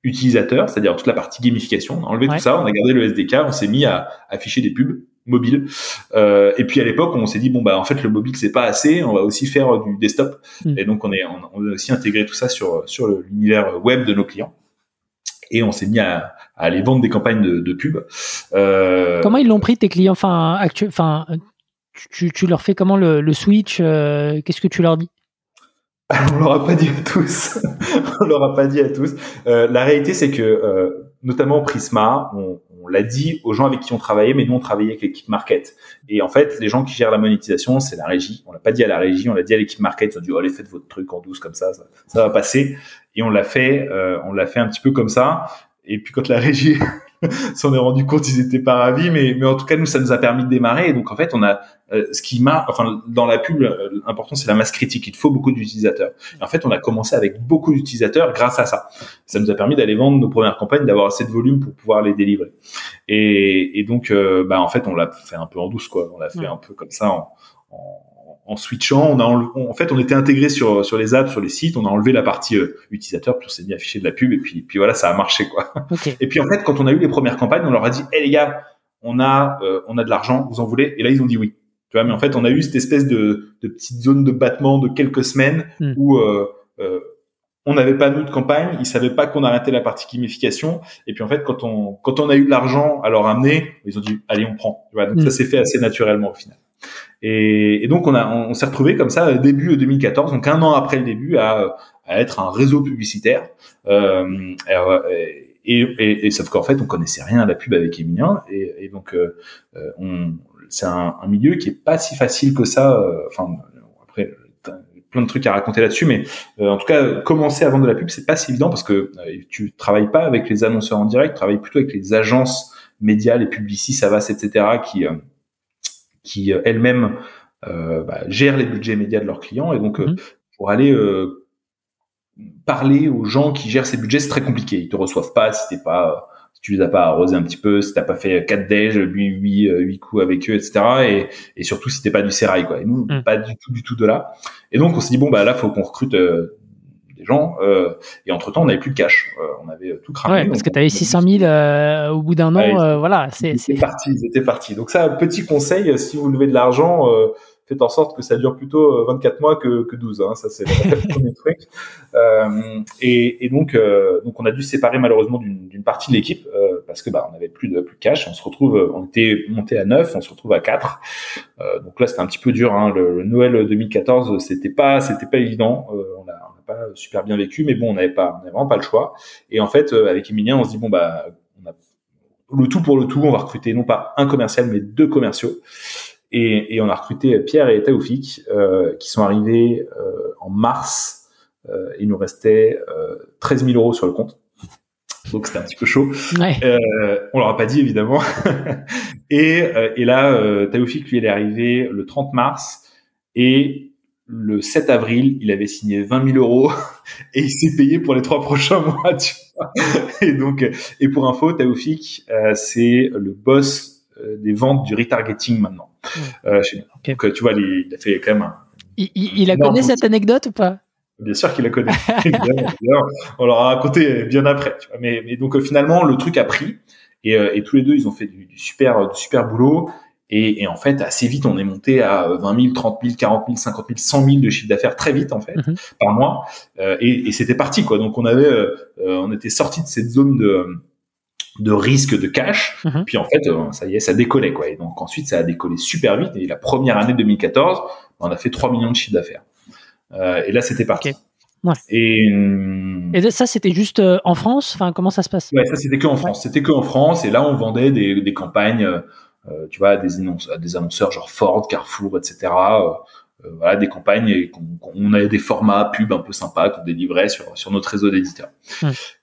S1: utilisateur, c'est-à-dire toute la partie gamification. On a enlevé tout ça, on a gardé le SDK, on s'est mis à afficher des pubs mobiles. Euh, et puis à l'époque, on s'est dit bon bah en fait le mobile c'est pas assez, on va aussi faire du desktop. Hmm. Et donc on est on, a aussi intégré tout ça sur sur l'univers web de nos clients. Et on s'est mis à, à, aller vendre des campagnes de, de pub.
S2: Euh... Comment ils l'ont pris tes clients? Enfin, actu... enfin, tu, tu, leur fais comment le, le switch euh, Qu'est-ce que tu leur dis? <laughs>
S1: on leur a pas dit à tous. <laughs> on leur a pas dit à tous. Euh, la réalité, c'est que, euh, notamment Prisma, on, l'a dit aux gens avec qui on travaillait, mais nous on travaillait avec l'équipe market. Et en fait, les gens qui gèrent la monétisation, c'est la régie. On l'a pas dit à la régie, on l'a dit à l'équipe market. Ils ont dit, oh, allez, faites votre truc en douce comme ça, ça, ça va passer. Et on l'a fait, euh, on l'a fait un petit peu comme ça. Et puis quand la régie <laughs> s'en est rendu compte, ils étaient pas ravis, mais, mais en tout cas, nous, ça nous a permis de démarrer. Et donc, en fait, on a euh, ce qui m'a, enfin, dans la pub, l'important c'est la masse critique. Il faut beaucoup d'utilisateurs. En fait, on a commencé avec beaucoup d'utilisateurs grâce à ça. Ça nous a permis d'aller vendre nos premières campagnes, d'avoir assez de volume pour pouvoir les délivrer. Et, et donc, euh, bah, en fait, on l'a fait un peu en douce, quoi. On l'a fait un peu comme ça en, en en switchant, on a en fait on était intégré sur sur les apps, sur les sites, on a enlevé la partie euh, utilisateur, puis on s'est mis à afficher de la pub et puis puis voilà ça a marché quoi. Et puis en fait quand on a eu les premières campagnes, on leur a dit, hé les gars, on a euh, on a de l'argent, vous en voulez? Et là ils ont dit oui. Tu vois, mais en fait on a eu cette espèce de de petite zone de battement de quelques semaines hmm. où euh, euh, on n'avait pas nous de campagne, ils savaient pas qu'on arrêtait la partie gamification. Et puis en fait, quand on quand on a eu de l'argent à leur amener, ils ont dit allez on prend. Tu vois, donc hmm. ça s'est fait assez naturellement au final. Et, et donc on a, on, s'est retrouvé comme ça début 2014, donc un an après le début, à, à être un réseau publicitaire. Euh, et, et, et, sauf qu'en fait on connaissait rien à la pub avec Emilien, et, et donc euh, euh on, c'est un, un, milieu qui est pas si facile que ça. Euh, enfin après plein de trucs à raconter là-dessus, mais euh, en tout cas, commencer à vendre de la pub, c'est pas si évident parce que tu travailles pas avec les annonceurs en direct, tu travailles plutôt avec les agences médias, les publicis, Savas, etc., qui qui euh, elles-mêmes euh, bah, gèrent les budgets médias de leurs clients. Et donc, euh, mhm. pour aller parler aux gens qui gèrent ces budgets, c'est très compliqué. Ils te reçoivent pas si t'es pas si tu les as pas arrosés un petit peu, si t'as pas fait quatre déj, huit, huit, huit coups avec eux, etc. Et, et surtout si t'es pas du sérail, quoi. Et nous, mhm. pas du tout, du tout de là. Et donc on s'est dit bon bah là faut qu'on recrute des gens. Euh, et entre temps, on n'avait plus de cash. Euh, on avait tout cramé.
S2: Ouais, parce que tu avais 600 000 euh, au bout d'un an. voilà,
S1: c'est. parti, ils étaient partis. Donc ça, petit conseil, si vous levez de l'argent, faites en sorte que ça dure plutôt 24 mois que, que 12. Hein, ça, c'est <laughs> le premier truc. Euh, et, et donc, euh, donc, on a dû séparer malheureusement d'une partie de l'équipe euh, parce que bah, on avait plus de plus de cash. On se retrouve, on était monté à 9, on se retrouve à 4. donc là, c'était un petit peu dur. Hein, le, Noël 2014, c'était pas, c'était pas évident. on a pas super bien vécu, mais bon, on n'avait pas, on vraiment pas le choix. Et en fait, avec Emilien, on se dit bon bah, on a le tout pour le tout, on va recruter non pas un commercial, mais deux commerciaux. Et, et on a recruté Pierre et Taoufik, euh, qui sont arrivés euh, en mars. Euh, il nous restait 13 000 euros sur le compte. Donc c'était un petit peu chaud. Ouais. on leur a pas dit évidemment. <laughs> et, et là, Taoufik lui, il est arrivé le 30 mars. Et le 7 avril, il avait signé 20 000 euros <laughs> et il s'est payé pour les trois prochains <laughs> mois. Tu vois et donc, et pour info, Taoufik, euh, c'est le boss euh, des ventes du retargeting maintenant. Euh, donc, tu vois, il, a fait quand même un.
S2: Il, il, a connu cette anecdote ou pas?
S1: Bien sûr qu'il la connaît. <laughs> on leur a raconté bien après. Tu vois. Mais, mais, donc finalement, le truc a pris et, et, tous les deux, ils ont fait du, du super, du super boulot. Et, et, en fait, assez vite, on est monté à 20 000, 30 000, 40 000, 50 000, 100 000 de chiffre d'affaires très vite en fait mhm. par mois. Euh, et, et c'était parti quoi. Donc on avait, euh, on était sorti de cette zone de de risque de cash. Mhm. Puis en fait, euh, ça y est, ça décollait quoi. Et donc ensuite, ça a décollé super vite. Et la première année 2014, on a fait 3 millions de chiffre d'affaires. Euh, et là, c'était parti.
S2: Et, et ça, c'était juste en France? Enfin, comment ça se passe?
S1: Ouais, ça c'était que en France. C'était que en France. Et là, on vendait des, des campagnes, euh, tu vois, des, des annonceurs genre Ford, Carrefour, etc. Euh, voilà, des campagnes et qu'on avait des formats pub un peu sympas qu'on délivrait sur, sur notre réseau d'éditeurs.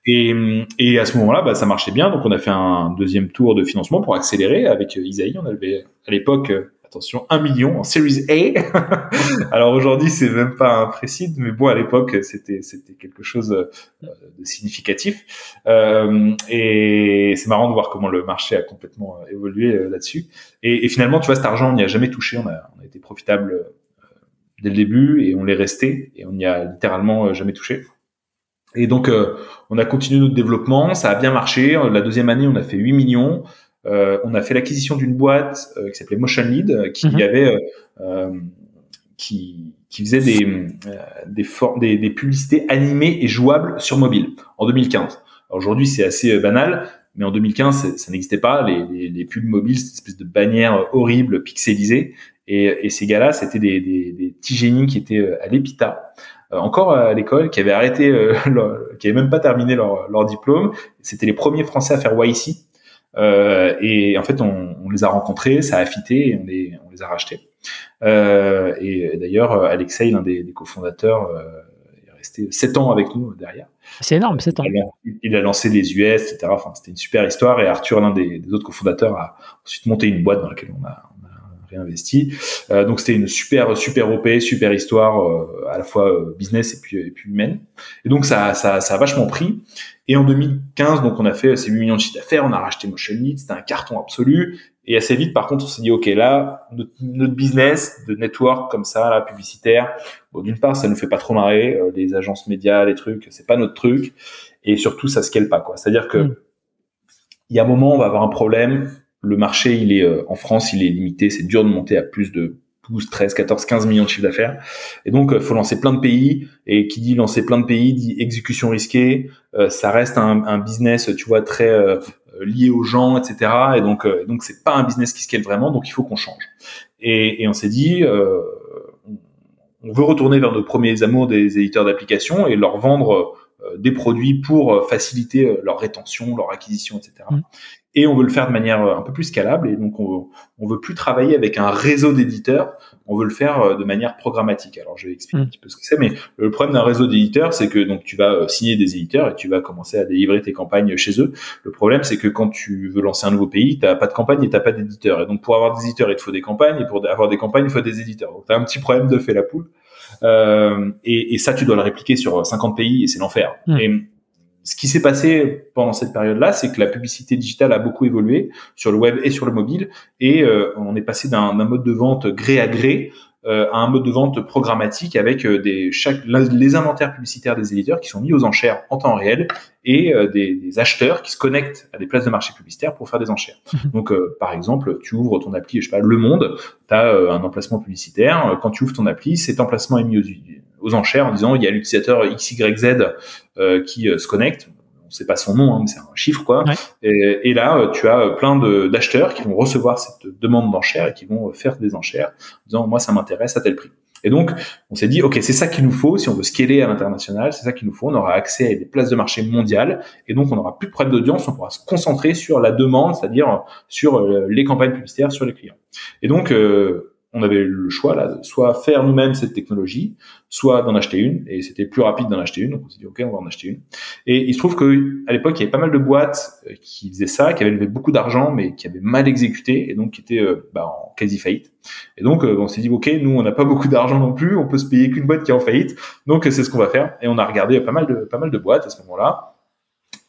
S1: Et, et à ce moment-là, bah, ça marchait bien. Donc, on a fait un deuxième tour de financement pour accélérer avec euh, Isaïe. On avait à l'époque, euh, attention, un million en Series A. <laughs> Alors aujourd'hui, c'est même pas un précide, mais bon, à l'époque, c'était c'était quelque chose de significatif. Euh, et c'est marrant de voir comment le marché a complètement évolué là-dessus. Et, et, finalement, tu vois, cet argent, on n'y a jamais touché. On a, on a été profitable dès le début et on l'est resté et on n'y a littéralement euh, jamais touché. Et donc, euh, on a continué notre développement, ça a bien marché. La deuxième année, on a fait 8 millions. Euh, on a fait l'acquisition d'une boîte qui s'appelait Motion Lead, qui mhm. avait, qui, qui faisait des des, des, publicités animées et jouables sur mobile en 2015. Aujourd'hui, c'est assez banal, mais en 2015, ça n'existait pas. Les, les, les, pubs mobiles, cette espèce de bannière horrible, pixelisée. Et, et ces gars-là, c'était des, des, des, petits génies qui étaient euh, à l'EPITA, euh, encore à l'école, qui avaient arrêté, euh, <laughs> qui avaient même pas terminé leur, leur diplôme. C'était les premiers Français à faire YC. Euh, et en fait, on, on, les a rencontrés, ça a fité et on les, on les a rachetés. Euh, et d'ailleurs, Alexei, l'un des, des cofondateurs, euh, est resté sept ans avec nous derrière.
S2: C'est énorme, sept ans.
S1: Il a, il a, lancé les US, etc. Enfin, c'était une super histoire. Et Arthur, l'un des, des, autres cofondateurs, a ensuite monté une boîte dans laquelle on a, réinvesti. Euh, donc c'était une super super OP, super histoire euh, à la fois euh, business et puis et puis humaine. Et donc ça ça ça a vachement pris. Et en 2015, donc on a fait ces 8 millions de chiffres d'affaires, on a racheté Motion Lead, c'était un carton absolu. Et assez vite, par contre, on s'est dit, OK, là, notre, notre, business de network comme ça, là, publicitaire, bon, d'une part, ça nous fait pas trop marrer, les agences médias, les trucs, c'est pas notre truc. Et surtout, ça scale pas, quoi. C'est-à-dire que, mm. il y a un moment, on va avoir un problème, le marché, il est euh, en France, il est limité. C'est dur de monter à plus de 12, 13, 14, 15 millions de chiffres d'affaires. Et donc, euh, faut lancer plein de pays. Et qui dit lancer plein de pays dit exécution risquée. Euh, ça reste un, un, business, tu vois, très lié aux gens, etc. Et donc, donc c'est pas un business qui scale vraiment. Donc, il faut qu'on change. Et, et on s'est dit, on veut retourner vers nos premiers amours des éditeurs d'applications et leur vendre des produits pour faciliter leur rétention, leur acquisition, etc et on veut le faire de manière euh, un peu plus scalable et donc on, on veut plus travailler avec un réseau d'éditeurs, on veut le faire euh, de manière programmatique. Alors je vais expliquer un mm. petit peu ce que c'est, mais le problème d'un réseau d'éditeurs, c'est que donc tu vas euh, signer des éditeurs et tu vas commencer à délivrer tes campagnes chez eux. Le problème, c'est que quand tu veux lancer un nouveau pays, t'as pas de campagne et t'as pas d'éditeurs. Et donc pour avoir des éditeurs, il te faut des campagnes et pour avoir des campagnes, il faut des éditeurs. Donc t'as un petit problème de fait la poule. Euh, et, et, ça, tu dois le répliquer sur 50 pays et c'est l'enfer. Mm. Et ce qui s'est passé pendant cette période-là, c'est que la publicité digitale a beaucoup évolué sur le web et sur le mobile, et euh, on est passé d'un mode de vente gré à gré euh, à un mode de vente programmatique avec euh, des chaque les inventaires publicitaires des éditeurs qui sont mis aux enchères en temps réel et des, des, acheteurs qui se connectent à des places de marché publicitaires pour faire des enchères. <laughs> Donc par exemple, tu ouvres ton appli, je sais pas, Le Monde, tu as un emplacement publicitaire, quand tu ouvres ton appli, cet emplacement est mis aux, aux enchères en disant il y a l'utilisateur XYZ euh, qui euh, se connecte. On sait pas son nom, hein, mais c'est un chiffre quoi. Et, et, là, euh, tu as plein d'acheteurs qui vont recevoir cette demande d'enchères et qui vont faire des enchères en disant moi ça m'intéresse à tel prix. Et donc, on s'est dit, OK, c'est ça qu'il nous faut. Si on veut scaler à l'international, c'est ça qu'il nous faut. On aura accès à des places de marché mondiales. Et donc, on n'aura plus de problème d'audience. On pourra se concentrer sur la demande, c'est-à-dire sur les campagnes publicitaires, sur les clients. Et donc, on avait le choix là, soit faire nous-mêmes cette technologie, soit d'en acheter une, et c'était plus rapide d'en acheter une, donc on s'est dit ok, on va en acheter une. Et il se trouve que à l'époque, il y avait pas mal de boîtes euh, qui faisaient ça, qui avaient levé beaucoup d'argent, mais qui avaient mal exécuté, et donc qui étaient euh, bah, en quasi faillite. Et donc euh, on s'est dit ok, nous on n'a pas <laughs> beaucoup d'argent non plus, on peut se payer qu'une boîte qui est en faillite, donc c'est ce qu'on va faire. Et on a regardé pas mal de pas mal de boîtes à ce moment-là.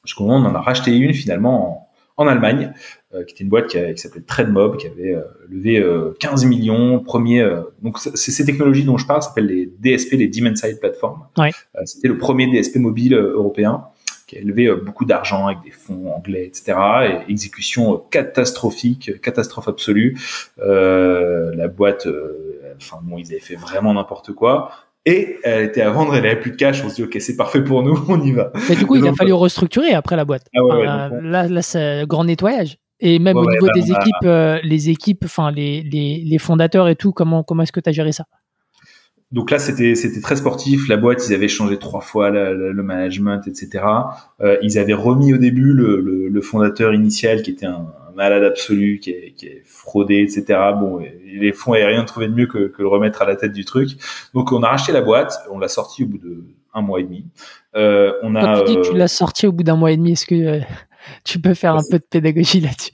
S1: Jusqu'au moment où on en a racheté une finalement en Allemagne, euh, qui était une boîte qui, s'appelait TradeMob, qui avait euh, levé 15 euh, millions. Premier, donc c'est ces technologies dont je parle, s'appellent les DSP, les Demand Side Platform.
S2: Ouais.
S1: C'était le premier DSP mobile européen qui a levé beaucoup d'argent avec des fonds anglais, etc. Et exécution catastrophique, catastrophe absolue. la boîte, enfin bon, ils avaient fait vraiment n'importe quoi et elle était à vendre, elle avait plus de cash. On se dit ok, c'est parfait pour nous, <laughs> on y va.
S2: Mais du coup, il a fallu restructurer après la boîte. Ah ouais, Là, là c'est grand nettoyage. Et même au niveau bah, des équipes, euh, les équipes, enfin les, les, les, fondateurs et tout, comment comment est-ce que tu as géré ça?
S1: Donc là, c'était c'était très sportif. La boîte, ils avaient changé trois fois le management, etc. Euh, ils avaient remis au début le, le, le fondateur initial, qui était un, malade absolu, qui est, qui est, fraudé, etc. Bon, les fonds n'avaient rien trouvé de mieux que, que le remettre à la tête du truc. Donc on a racheté la boîte, on l'a sorti au bout de un mois et demi.
S2: Euh, on a. Quand tu dis que tu euh, l'as sorti au bout d'un mois et demi, est-ce que euh, tu peux faire un <laughs> peu de pédagogie là-dessus?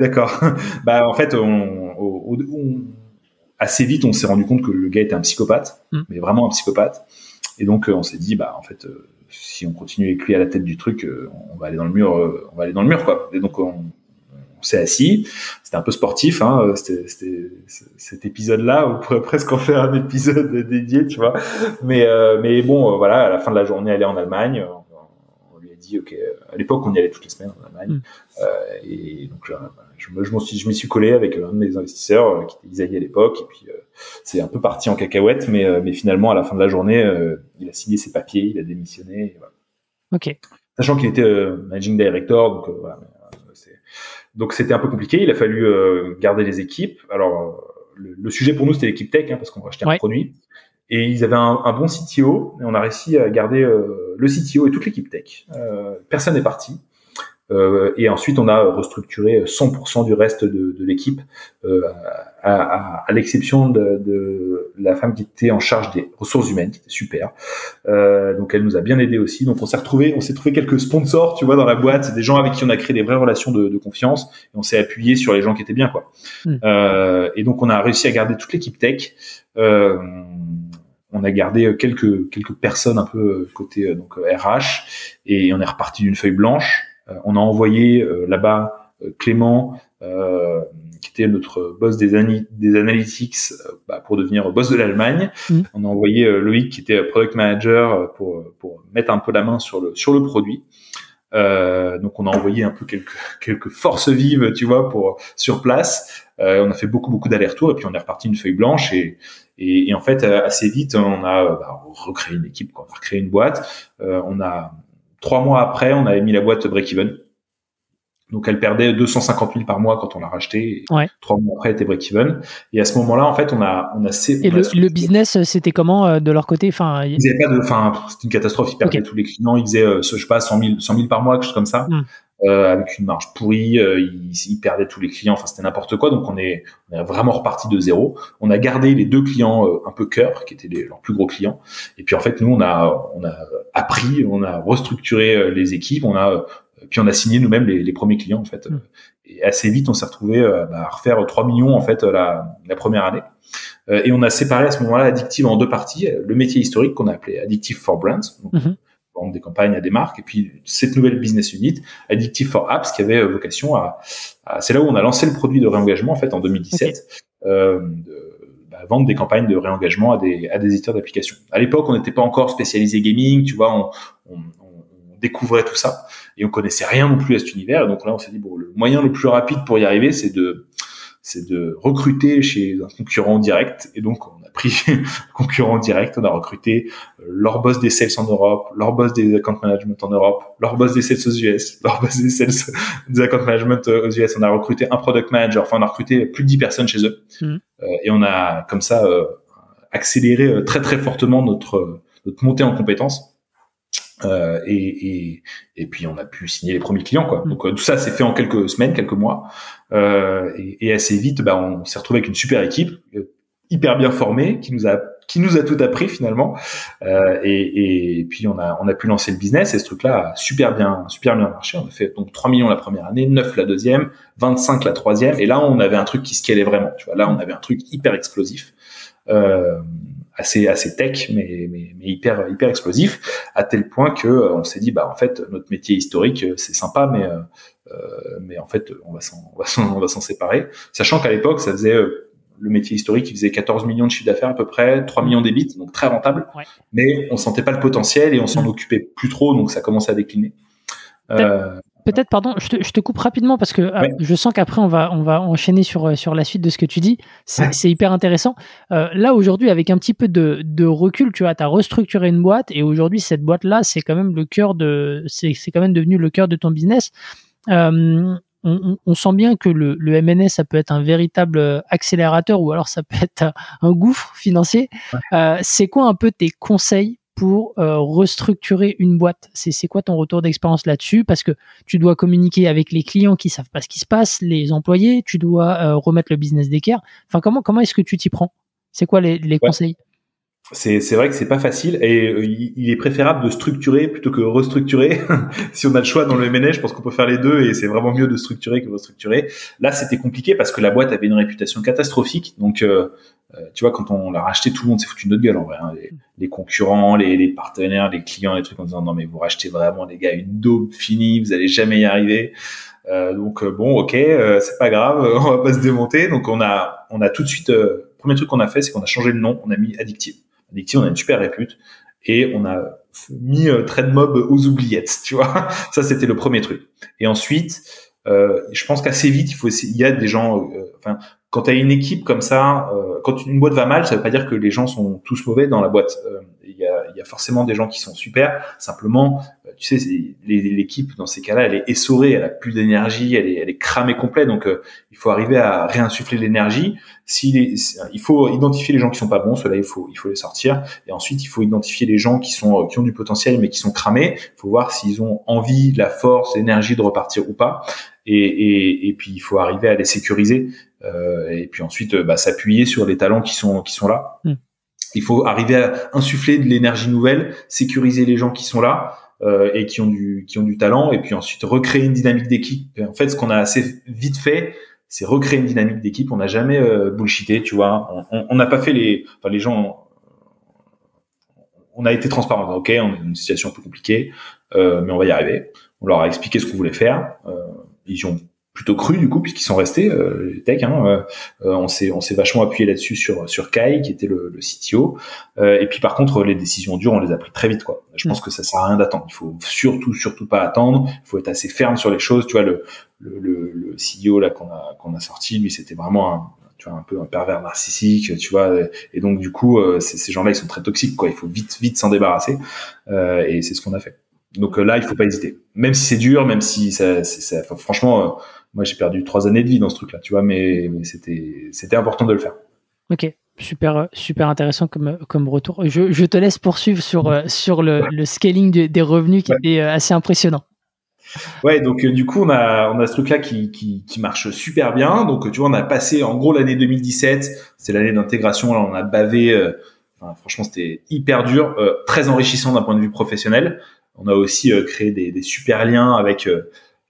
S1: D'accord. <laughs> bah en fait, on, on assez vite, on s'est rendu compte que le gars était un psychopathe, mm. mais vraiment un psychopathe. Et donc, euh, on s'est dit, bah, en fait, euh, si on continue avec lui à la tête du truc, euh, on va aller dans le mur, on va aller dans le mur, quoi. Et donc, on, s'est assis. C'était un peu sportif, hein. C'était, cet épisode-là. On pourrait <laughs> presque en faire un épisode dédié, tu vois. Mais, mais bon, voilà, à la fin de la journée, elle est en Allemagne dit, ok, à l'époque, on y allait toutes les semaines en Allemagne. Mm. Euh, et donc, je, je, je m'y suis collé avec un de mes investisseurs, euh, qui était Isaïe à l'époque. Et puis, euh, c'est un peu parti en cacahuète, mais, mais finalement, à la fin de la journée, il a signé ses papiers, il a démissionné.
S2: Ok.
S1: Sachant qu'il était managing director, donc voilà. Donc c'était un peu compliqué. Il a fallu garder les équipes. Alors le, sujet pour nous c'était l'équipe tech hein, parce qu'on va acheter un produit. Et ils avaient un, bon CTO, et on a réussi à garder euh, le CTO et toute l'équipe tech. Euh, personne n'est parti. Euh, et ensuite, on a restructuré 100% du reste de, de l'équipe, euh, à, à, à l'exception de, de, la femme qui était en charge des ressources humaines, qui était super. Euh, donc, elle nous a bien aidé aussi. Donc, on s'est retrouvé, on s'est trouvé quelques sponsors, tu vois, dans la boîte, des gens avec qui on a créé des vraies relations de, de confiance, et on s'est appuyé sur les gens qui étaient bien, quoi. Hmm. Euh, et donc, on a réussi à garder toute l'équipe tech. Euh, on a gardé quelques quelques personnes un peu côté donc RH et on est reparti d'une feuille blanche. On a envoyé là-bas Clément qui était notre boss des, des analytics bah, pour devenir boss de l'Allemagne. Mmh. On a envoyé Loïc qui était product manager pour pour mettre un peu la main sur le sur le produit. Euh, donc on a envoyé un peu quelques <laughs> quelques forces vives, tu vois, pour sur place. Euh, on a fait beaucoup beaucoup d'allers-retours et puis on est reparti une feuille blanche et et, et en fait assez vite on a bah, recréé une équipe, quoi. on a recréé une boîte. Euh, on a trois mois après, on avait mis la boîte break even. Donc elle perdait 250 000 par mois quand on l'a racheté. Trois mois après, elle était break-even. Et à ce moment-là, en fait, on a, on a.
S2: Et le, business, c'était comment euh, de leur côté? Enfin,
S1: ils avaient pas de. Enfin, c'était une catastrophe. Ils perdaient tous les clients. Ils faisaient, euh, je sais pas, 100 000, 100 000 par mois, quelque chose comme ça. Hmm. Euh, avec une marge pourrie, euh, ils, ils, perdaient tous les clients, enfin c'était n'importe quoi. Donc on est, on est vraiment reparti de zéro. On a gardé les deux clients euh, un peu cœur, qui étaient les, leurs plus gros clients. Et puis en fait nous on a, on a appris, on a restructuré les équipes, on a puis on a signé nous-mêmes les, les, premiers clients en fait. Mm. Et assez vite, on s'est retrouvé euh, bah, à refaire 3 millions en fait la, la première année. Euh, et on a séparé à ce moment-là Addictive en deux parties. Le métier historique qu'on a appelé Addictive for Brands, donc mm-hmm. Vendre des campagnes à des marques, et puis cette nouvelle business unit, Addictive for Apps, qui avait vocation à, c'est là où on a lancé le produit de réengagement en fait en 2017. Euh, de, bah, vendre des campagnes de réengagement à des, à des éditeurs d'applications. À l'époque, on n'était pas encore spécialisé gaming, tu vois, on, on, découvrait tout ça et on connaissait rien non plus à cet univers. Et donc là, on s'est dit bon, le moyen le plus rapide pour y arriver, c'est de c'est de recruter chez un concurrent direct. Et donc, on pris <laughs> concurrent direct, on a recruté euh, leur boss des sales en Europe, leur boss des account management en Europe, leur boss des sales aux US, <laughs> leur boss des sales <laughs> des account management aux US. On a recruté un product manager, enfin, on a recruté plus de 10 personnes chez eux. Mmh. Euh, et on a, comme ça, euh, accéléré très, très fortement notre, notre montée en compétences. Euh, et, et, et, puis on a pu signer les premiers clients quoi. Mm. Donc euh, tout ça s'est fait en quelques semaines, quelques mois, euh, et, et, assez vite, bah, on s'est retrouvé avec une super équipe euh, hyper bien formée qui nous a qui nous a tout appris finalement. Euh, et, et, puis on a on a pu lancer le business et ce truc-là a super bien super bien marché. On a fait donc 3 millions la première année, 9 la deuxième, 25 la troisième, et là on avait un truc qui scalait vraiment. Tu vois, là on avait un truc hyper explosif. Euh, assez assez tech mais, mais, mais hyper hyper explosif à tel point que euh, on s'est dit bah en fait notre métier historique euh, c'est sympa mais euh, mais en fait on va s'en on va s'en séparer sachant qu'à l'époque ça faisait le métier historique il faisait 14 millions de chiffre d'affaires à peu près 3 millions d'ébits donc très rentable mais on sentait pas le potentiel et on s'en occupait plus trop donc ça commençait à décliner
S2: peut-être, pardon, je te, coupe rapidement parce que euh, je sens qu'après on va, on va enchaîner sur, euh, sur la suite de ce que tu dis. C'est hyper intéressant. Euh, là, aujourd'hui, avec un petit peu de, de recul, tu vois, tu as restructuré une boîte et aujourd'hui, cette boîte-là, c'est quand même le cœur de, c'est quand même devenu le cœur de ton business. On, sent bien que le, le, MNS, ça peut être un véritable accélérateur ou alors ça peut <laughs> être un gouffre financier. c'est quoi un peu tes conseils pour restructurer une boîte? C'est quoi ton retour d'expérience là-dessus? Parce que tu dois communiquer avec les clients qui savent pas ce qui se passe, les employés, tu dois remettre le business d'équerre. Enfin, comment, comment est-ce que tu t'y prends? C'est quoi les, les conseils?
S1: C'est c'est vrai que c'est pas facile et euh, il est préférable de structurer plutôt que restructurer. <laughs> si on a le choix dans le MNE, je pense qu'on peut faire les deux et c'est vraiment mieux de structurer que de restructurer. Là, c'était compliqué parce que la boîte avait une réputation catastrophique. Donc, euh, euh, tu vois, quand on l'a racheté, tout le monde s'est foutu de notre gueule en vrai. Hein. Les, concurrents, les, partenaires, les clients, les trucs en disant non mais vous rachetez vraiment les gars une daube finie, vous allez jamais y arriver. Euh, donc bon, ok, c'est pas grave, <laughs> on va pas se démonter. Donc on a on a tout de suite premier truc qu'on a fait, c'est qu'on a changé le nom, on a mis Addictive. Addictive, on a une super répute et on a mis euh, Mob aux oubliettes, tu vois. <laughs> Ça, c'était le premier truc. Et ensuite, euh, je pense qu'assez vite, il faut essayer, il y a des gens, euh, enfin, quand tu as une équipe comme ça, euh, quand une boîte va mal, ça veut pas dire que les gens sont tous mauvais dans la boîte. Euh, il y, a, y, a, forcément des gens qui sont super. Simplement, euh, tu sais, l'équipe dans ces cas-là, elle est essorée, elle a plus d'énergie, elle est, elle est cramée complet. Donc, il faut arriver à réinsuffler l'énergie. S'il il faut identifier les gens qui sont pas bons, cela il faut, il faut les sortir. Et ensuite, il faut identifier les gens qui sont, qui ont du potentiel mais qui sont cramés. Il faut voir s'ils ont envie, la force, l'énergie de repartir ou pas. Et, et, et, puis il faut arriver à les sécuriser euh, et puis ensuite bah, s'appuyer sur les talents qui sont qui sont là. Hmm. Il faut arriver à insuffler de l'énergie nouvelle, sécuriser les gens qui sont là euh, et qui ont du qui ont du talent, et puis ensuite recréer une dynamique d'équipe. En fait, ce qu'on a assez vite fait, c'est recréer une dynamique d'équipe. On n'a jamais euh, bullshité, tu vois. On n'a pas fait les, enfin les gens. On a été transparent. Ok, on est dans une situation un peu compliquée, euh, mais on va y arriver. On leur a expliqué ce qu'on voulait faire. Euh, ils ont plutôt cru du coup puisqu'ils sont restés euh, les tech. Hein, euh, euh, on s'est on s'est vachement appuyé là-dessus sur sur Kai qui était le, le CTO. et puis par contre les décisions dures on les a pris très vite quoi. Je pense mm. que ça sert à rien d'attendre. Il faut surtout surtout pas attendre. Il faut être assez ferme sur les choses. Tu vois le le, le, CEO là qu'on a qu'on a sorti lui c'était vraiment un tu vois un peu un pervers narcissique tu vois et donc du coup ces gens-là ils sont très toxiques quoi il faut vite vite s'en débarrasser et c'est ce qu'on a fait donc là il faut pas hésiter même si c'est dur même si ça, ça franchement moi j'ai perdu trois années de vie dans ce truc-là, tu vois, mais, c'était c'était important de le faire.
S2: Ok, super super intéressant comme comme retour. Je, je te laisse poursuivre sur euh, sur le, le scaling des revenus qui était euh, assez impressionnant.
S1: Ouais, donc euh, du coup on a on a ce truc-là qui, qui, qui marche super bien. Donc tu vois, on a passé en gros l'année 2017, c'est l'année d'intégration. Là, on a bavé. enfin, franchement, c'était hyper dur, très enrichissant d'un point de vue professionnel. On a aussi créé des, des, super liens avec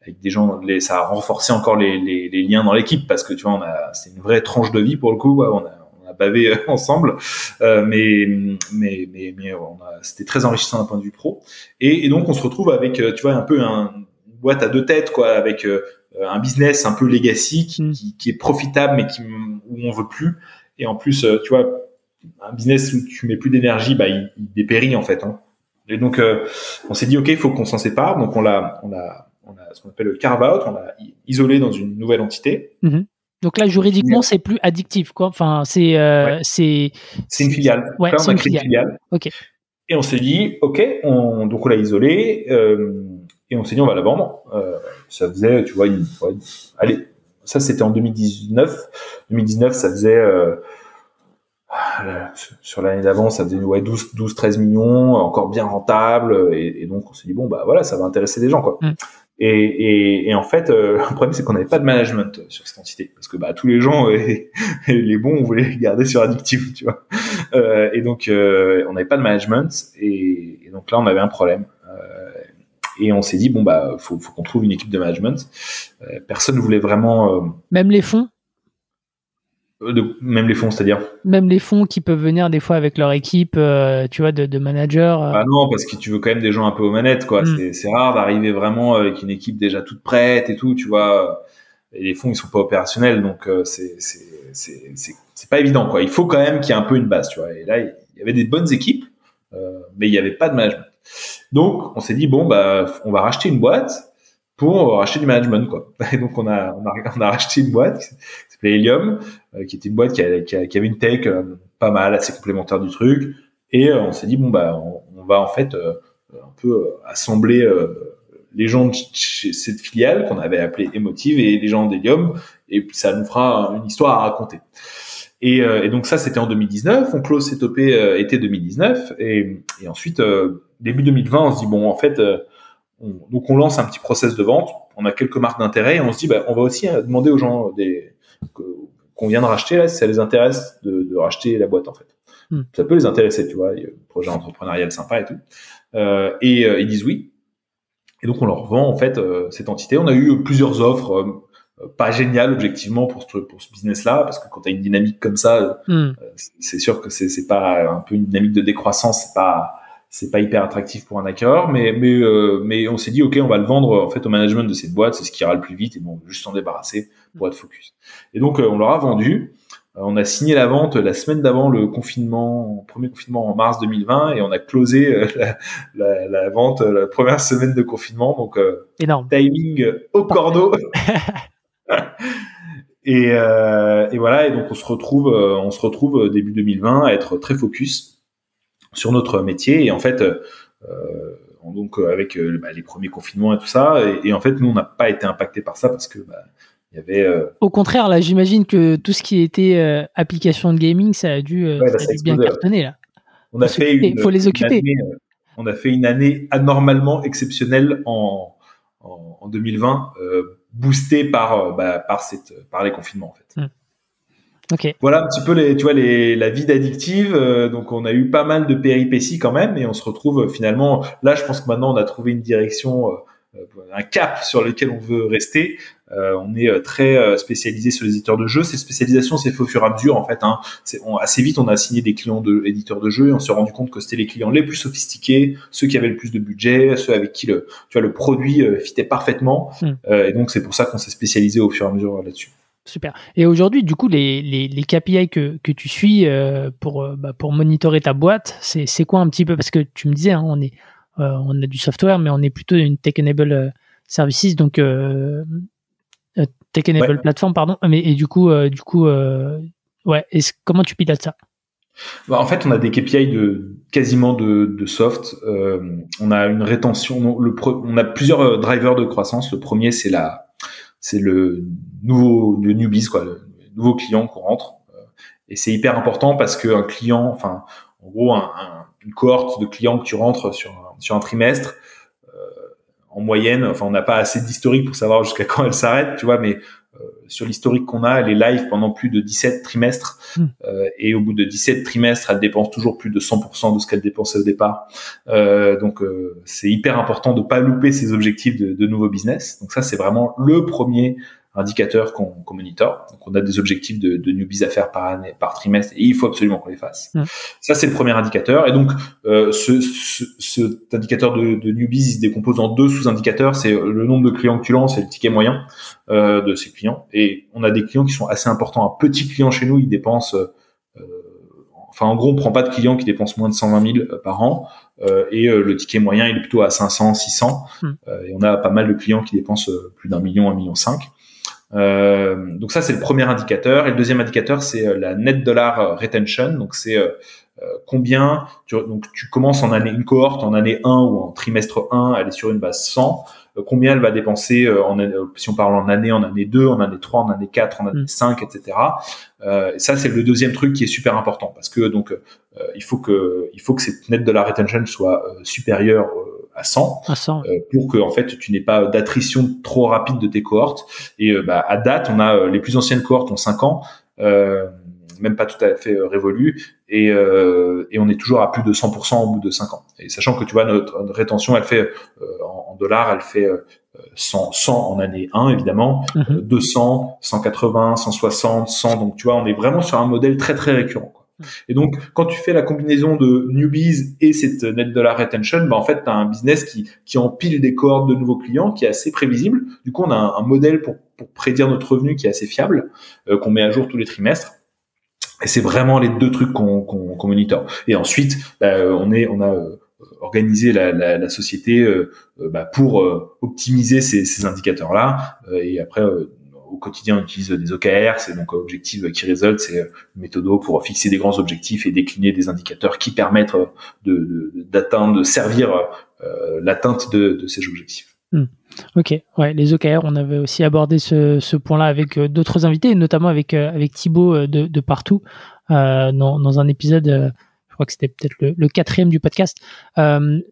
S1: avec des gens, les, ça a renforcé encore les, les, les liens dans l'équipe parce que tu vois, on a, c'est une vraie tranche de vie pour le coup. on, a, on a bavé <laughs> ensemble, euh, mais mais mais, mais on a, c'était très enrichissant d'un point de vue pro. Et, et, donc on se retrouve avec, euh, tu vois, un peu un, une boîte à deux têtes, quoi, avec euh, un business un peu legacy qui, mm. qui, qui, est profitable mais qui où on veut plus. Et en plus, euh, tu vois, un business où tu mets plus d'énergie, bah il, il dépérit en fait. Hein. Et donc on s'est dit ok, il faut qu'on s'en sépare. Donc on l'a on a on a ce qu'on appelle le carve-out, on l'a isolé dans une nouvelle entité.
S2: Mhm. Donc là, juridiquement, c'est plus addictif, quoi. Enfin, c'est euh, c'est
S1: une filiale.
S2: Ouais, c'est une, filiale. Ok.
S1: Et on s'est dit, ok, on, donc on l'a isolé euh, et on s'est dit on va la vendre. Euh, ça faisait, tu vois, une, allez, ça c'était en 2019. 2019, ça faisait euh, sur l'année d'avant, ça faisait ouais, 12, 12, 13 millions, encore bien rentable. Et, et donc on s'est dit bon bah voilà, ça va intéresser des gens quoi. Mm. Et, et, et, en fait, euh, <laughs> le problème c'est qu'on n'avait pas de management sur cette entité parce que bah tous les gens, <laughs> les bons, on voulait garder sur Addictive, tu vois. Euh, et donc euh, on n'avait pas de management et, et, donc là on avait un problème. Euh, et on s'est dit bon bah faut, faut qu'on trouve une équipe de management. Euh, personne ne voulait vraiment.
S2: Même les fonds?
S1: De, même les fonds, c'est-à-dire
S2: Même les fonds qui peuvent venir des fois avec leur équipe, euh, tu vois, de, de managers.
S1: Euh. Ah non, parce que tu veux quand même des gens un peu aux manettes, quoi. Mm. C'est rare d'arriver vraiment avec une équipe déjà toute prête et tout, tu vois. Et les fonds, ils sont pas opérationnels, donc euh, c'est pas évident, quoi. Il faut quand même qu'il y ait un peu une base, tu vois. Et là, il y avait des bonnes équipes, euh, mais il n'y avait pas de management. Donc, on s'est dit bon, bah, on va racheter une boîte pour racheter du management, quoi. <laughs> Et donc, on a, on a, on a racheté une boîte s'appelait Helium euh, qui était une boîte qui, avait une tech euh, pas mal, assez complémentaire du truc. Et euh, on s'est dit bon bah on, va en fait un peu assembler les gens de cette filiale qu'on avait appelée Emotive et les gens d'Helium, et ça nous fera une histoire à raconter. Et, et donc ça, c'était en 2019. On close cette OP été 2019, et, et ensuite début 2020, on se dit bon, en fait, on, donc on lance un petit process de vente. On a quelques marques d'intérêt et on se dit bah, on va aussi demander aux gens des qu'on vient de racheter là, ça les intéresse de, de racheter la boîte en fait. Hmm. Ça peut les intéresser, tu vois, il y a un projet entrepreneurial sympa et tout. Euh, et euh, ils disent oui. Et donc on leur vend en fait euh, cette entité. On a eu plusieurs offres, euh, pas géniales objectivement pour ce, pour ce business-là, parce que quand tu as une dynamique comme ça, hmm. c'est sûr que c'est pas un peu une dynamique de décroissance, c'est pas c'est pas hyper attractif pour un acquéreur, mais mais mais on s'est dit ok, on va le vendre en fait au management de cette boîte, c'est ce qui ira le plus vite et bon, juste s'en débarrasser pour être focus. Et donc on leur a vendu. Euh, on a signé la vente la semaine d'avant le confinement, premier confinement en mars 2020, et on a closé euh, la, vente la première semaine de confinement. Donc, euh,
S2: Énorme.
S1: timing au cordeau. <laughs> et, et, voilà. Et donc, on se retrouve, on se retrouve début 2020 à être très focus sur notre métier. Et en fait, donc avec bah, les premiers confinements et tout ça, et, en fait, nous, on n'a pas été impacté par ça parce que bah, il y avait, euh,
S2: Au contraire, là, j'imagine que tout ce qui était euh, application de gaming, ça a dû, euh, bien cartonner là.
S1: On a fait
S2: une, faut les occuper.
S1: on a fait une année anormalement exceptionnelle en, en, 2020, boostée par bah, par cette par les confinements en fait.
S2: Hmm.
S1: Voilà un petit peu les, tu vois, les, la vie d'addictive. donc, on a eu pas mal de péripéties quand même, et on se retrouve finalement. Là, je pense que maintenant, on a trouvé une direction euh, un cap sur lequel on veut rester. Euh, on est euh, très spécialisé sur les éditeurs de jeux. Cette spécialisation s'est fait au fur et à mesure en fait. Hein. assez vite, on a signé des clients de éditeurs de jeux et on s'est rendu compte que c'était les clients les plus sophistiqués, ceux qui avaient le plus de budget, ceux avec qui le, tu vois, le produit fitait parfaitement. Hmm. et donc c'est pour ça qu'on s'est spécialisé au fur et à mesure là-dessus.
S2: Super. Et aujourd'hui, du coup, les, les, les, KPI que, que tu suis pour, bah, pour monitorer ta boîte, c'est quoi un petit peu? Parce que tu me disais, hein, on est euh, on a du software, mais on est plutôt une tech-enable euh, services, donc euh, tech-enable plateforme, pardon. Mais et du coup, du coup, ouais. comment tu pilotes ça?
S1: Bah, en fait, on a des KPI de quasiment de, soft. on a une rétention. Le on a plusieurs drivers de croissance. Le premier, c'est la, c'est le nouveau, le newbies, quoi, le nouveau client qu'on rentre. et c'est hyper important parce qu'un client, enfin, en gros, une cohorte de clients que tu rentres sur sur un trimestre, euh, en moyenne, enfin on n'a pas assez d'historique pour savoir jusqu'à quand elle s'arrête, tu vois, mais euh, sur l'historique qu'on a, elle est live pendant plus de 17 trimestres hmm. euh, et au bout de 17 trimestres, elle dépense toujours plus de 100% de ce qu'elle dépensait au départ. Euh, donc c'est hyper important de pas louper ses objectifs de, de nouveau business. Donc ça c'est vraiment le premier indicateurs qu'on qu monitor. Donc, on a des objectifs de, de newbies à faire par année, par trimestre, et il faut absolument qu'on les fasse. Ça, c'est le premier indicateur. Et donc, euh, ce, ce, cet indicateur de, de, newbies, il se décompose en deux sous-indicateurs. C'est le nombre de clients que tu lances et le ticket moyen euh, de ces clients. Et on a des clients qui sont assez importants. Un petit client chez nous, il dépense euh, enfin en gros on prend pas de clients qui dépensent moins de 120 000 euh, par an euh, et euh, le ticket moyen il est plutôt à 500 600 et on a pas mal de clients qui dépensent plus d'un million un million cinq euh, donc ça c'est le premier indicateur. Et le deuxième indicateur c'est euh, la net dollar retention. Donc c'est euh, combien tu, donc tu commences en année une cohorte en année 1 ou en trimestre 1 elle est sur une base 100 combien elle va dépenser en si on parle en année en année 2 en année 3 en année 4 en année 5 etc euh, et ça c'est le deuxième truc qui est super important parce que donc il faut que il faut que cette net dollar retention soit supérieure à 100,
S2: euh,
S1: pour que en fait tu n'aies pas d'attrition trop rapide de tes cohortes. Et euh, bah, à date, on a euh, les plus anciennes cohortes ont 5 ans, même pas tout à fait révolu, et, et on est toujours à plus de 100% au bout de 5 ans. Et sachant que tu vois notre, rétention, elle fait en, dollars, elle fait 100, 100 en année 1 évidemment, 200, 180, 160, 100. Donc tu vois, on est vraiment sur un modèle très très récurrent. Et donc, quand tu fais la combinaison de newbies et cette net dollar retention, bah, en fait, tu as un business qui, qui empile des cohortes de nouveaux clients qui est assez prévisible. Du coup, on a un, modèle pour, pour, prédire notre revenu qui est assez fiable, euh, qu'on met à jour tous les trimestres. Et c'est vraiment les deux trucs qu'on qu'on monitor. Et ensuite, bah, on, est, on a euh, organisé la, la, la société euh, bah, pour optimiser ces, ces indicateurs-là. et après, au quotidien on utilise des OKR, c'est donc objectif qui résulte, c'est une méthode pour fixer des grands objectifs et décliner des indicateurs qui permettent de d'atteindre, de, servir euh, l'atteinte de, ces objectifs.
S2: Hmm. Ok, ouais, les OKR, on avait aussi abordé ce, point-là avec d'autres invités, notamment avec, avec Thibaut de, Partout, dans, un épisode, crois que c'était peut-être le, quatrième du podcast.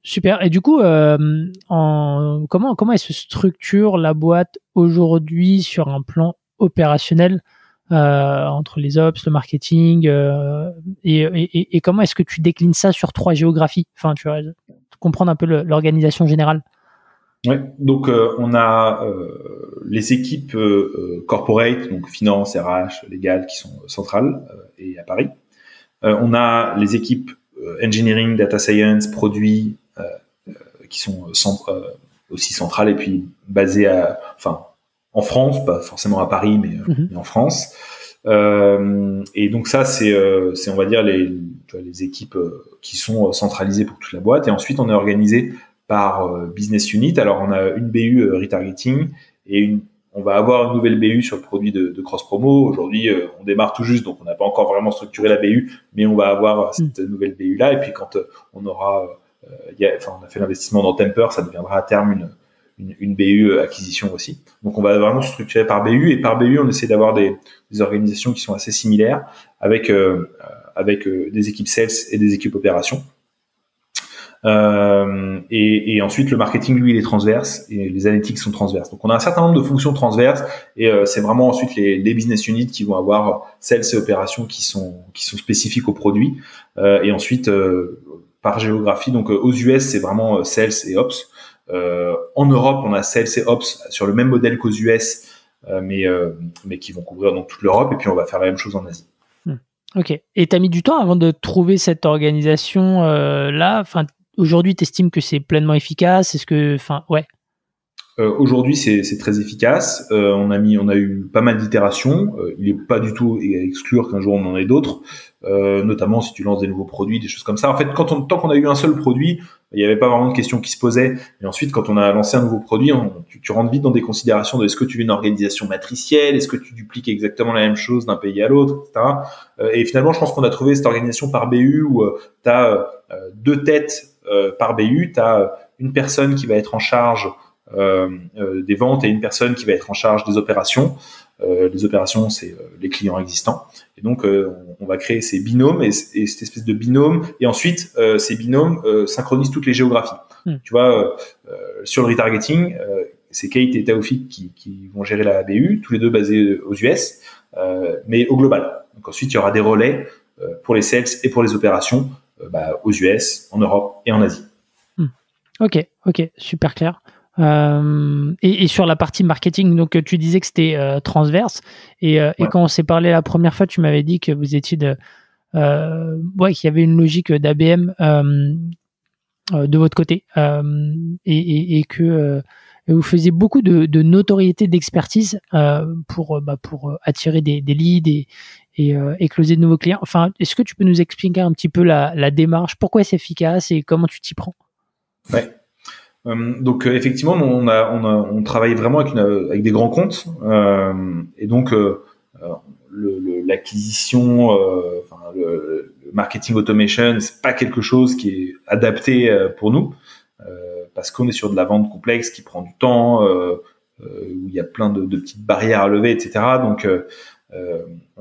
S2: super. Et du coup, en, comment, comment se structure la boîte aujourd'hui sur un plan opérationnel euh, entre les ops, le marketing, euh, et, comment est-ce que tu déclines ça sur trois géographies? Enfin, tu vois, comprendre un peu l'organisation générale.
S1: Ouais, donc euh, on a les équipes corporate, donc finance, RH, légal, qui sont centrales et à Paris. On a les équipes engineering, data science, produits, qui sont aussi centrales et puis basées à, enfin, en France, pas forcément à Paris, mais, euh, mhm. en France. Euh, et donc ça, c'est, euh, on va dire les, les équipes qui sont centralisées pour toute la boîte. Et ensuite, on est organisé par business unit. Alors, on a une BU retargeting et une, on va avoir une nouvelle BU sur le produit de, de cross promo. Aujourd'hui, on démarre tout juste, donc on n'a pas encore vraiment structuré la BU, mais on va avoir cette mhm. nouvelle BU là. Et puis quand on aura, y a, enfin, on a fait l'investissement dans Temper, ça deviendra à terme une une, une, BU euh, acquisition aussi. Donc on va vraiment structurer par BU et par BU on essaie d'avoir des, des, organisations qui sont assez similaires avec euh, avec euh, des équipes sales et des équipes opérations. Euh, et, ensuite le marketing lui il est transverse et les analytics sont transverses. Donc on a un certain nombre de fonctions transverses et c'est vraiment ensuite les, business units qui vont avoir sales et opérations qui sont qui sont spécifiques aux produits et ensuite par géographie donc aux US c'est vraiment sales et ops euh, en Europe, on a Sales et Ops sur le même modèle qu'aux US, euh, mais, euh, mais qui vont couvrir donc toute l'Europe. Et puis, on va faire la même chose en Asie.
S2: Hmm. Ok. Et tu as mis du temps avant de trouver cette organisation-là enfin, Aujourd'hui, tu estimes que c'est pleinement efficace? Est-ce que. Enfin, ouais.
S1: Euh, Aujourd'hui, c'est très efficace. Euh, on a eu pas mal d'itérations. Euh, il n'est pas du tout à exclure qu'un jour on en ait d'autres, notamment si tu lances des nouveaux produits, des choses comme ça. En fait, quand tant qu'on a eu un seul produit, il n'y avait pas vraiment de questions qui se posaient. Et ensuite, quand on a lancé un nouveau produit, tu, tu, rentres vite dans des considérations de est-ce que tu veux une organisation matricielle, est-ce que tu dupliques exactement la même chose d'un pays à l'autre, etc. et finalement, je pense qu'on a trouvé cette organisation par BU où tu as deux têtes par BU, tu as une personne qui va être en charge euh, euh, des ventes et une personne qui va être en charge des opérations. Euh, les opérations, c'est les clients existants. Et donc, on va créer ces binômes et, cette espèce de binôme. Et ensuite, ces binômes synchronisent toutes les géographies. Hmm. Tu vois, sur le retargeting, c'est Kate et Taoufik qui, qui, vont gérer la BU, tous les deux basés aux US, mais au global. Donc ensuite, il y aura des relais pour les sales et pour les opérations bah, aux US, en Europe et en Asie.
S2: Hmm. Ok, ok, super clair. Euh, et, et, sur la partie marketing, donc tu disais que c'était euh, transverse. Et, euh, et, quand on s'est parlé la première fois, tu m'avais dit que vous étiez de, ouais, qu'il y avait une logique d'ABM de votre côté et, et, que vous faisiez beaucoup de, de notoriété, d'expertise pour, bah, pour attirer des, des leads et, et, closer de nouveaux clients. Enfin, est-ce que tu peux nous expliquer un petit peu la, démarche, pourquoi c'est efficace et comment tu t'y prends?
S1: Ouais. Euh, donc euh, effectivement, on, travaille vraiment avec, des grands comptes euh, et donc l'acquisition, le, marketing automation, c'est pas quelque chose qui est adapté pour nous parce qu'on est sur de la vente complexe qui prend du temps, où il y a plein de, petites barrières à lever, etc. Donc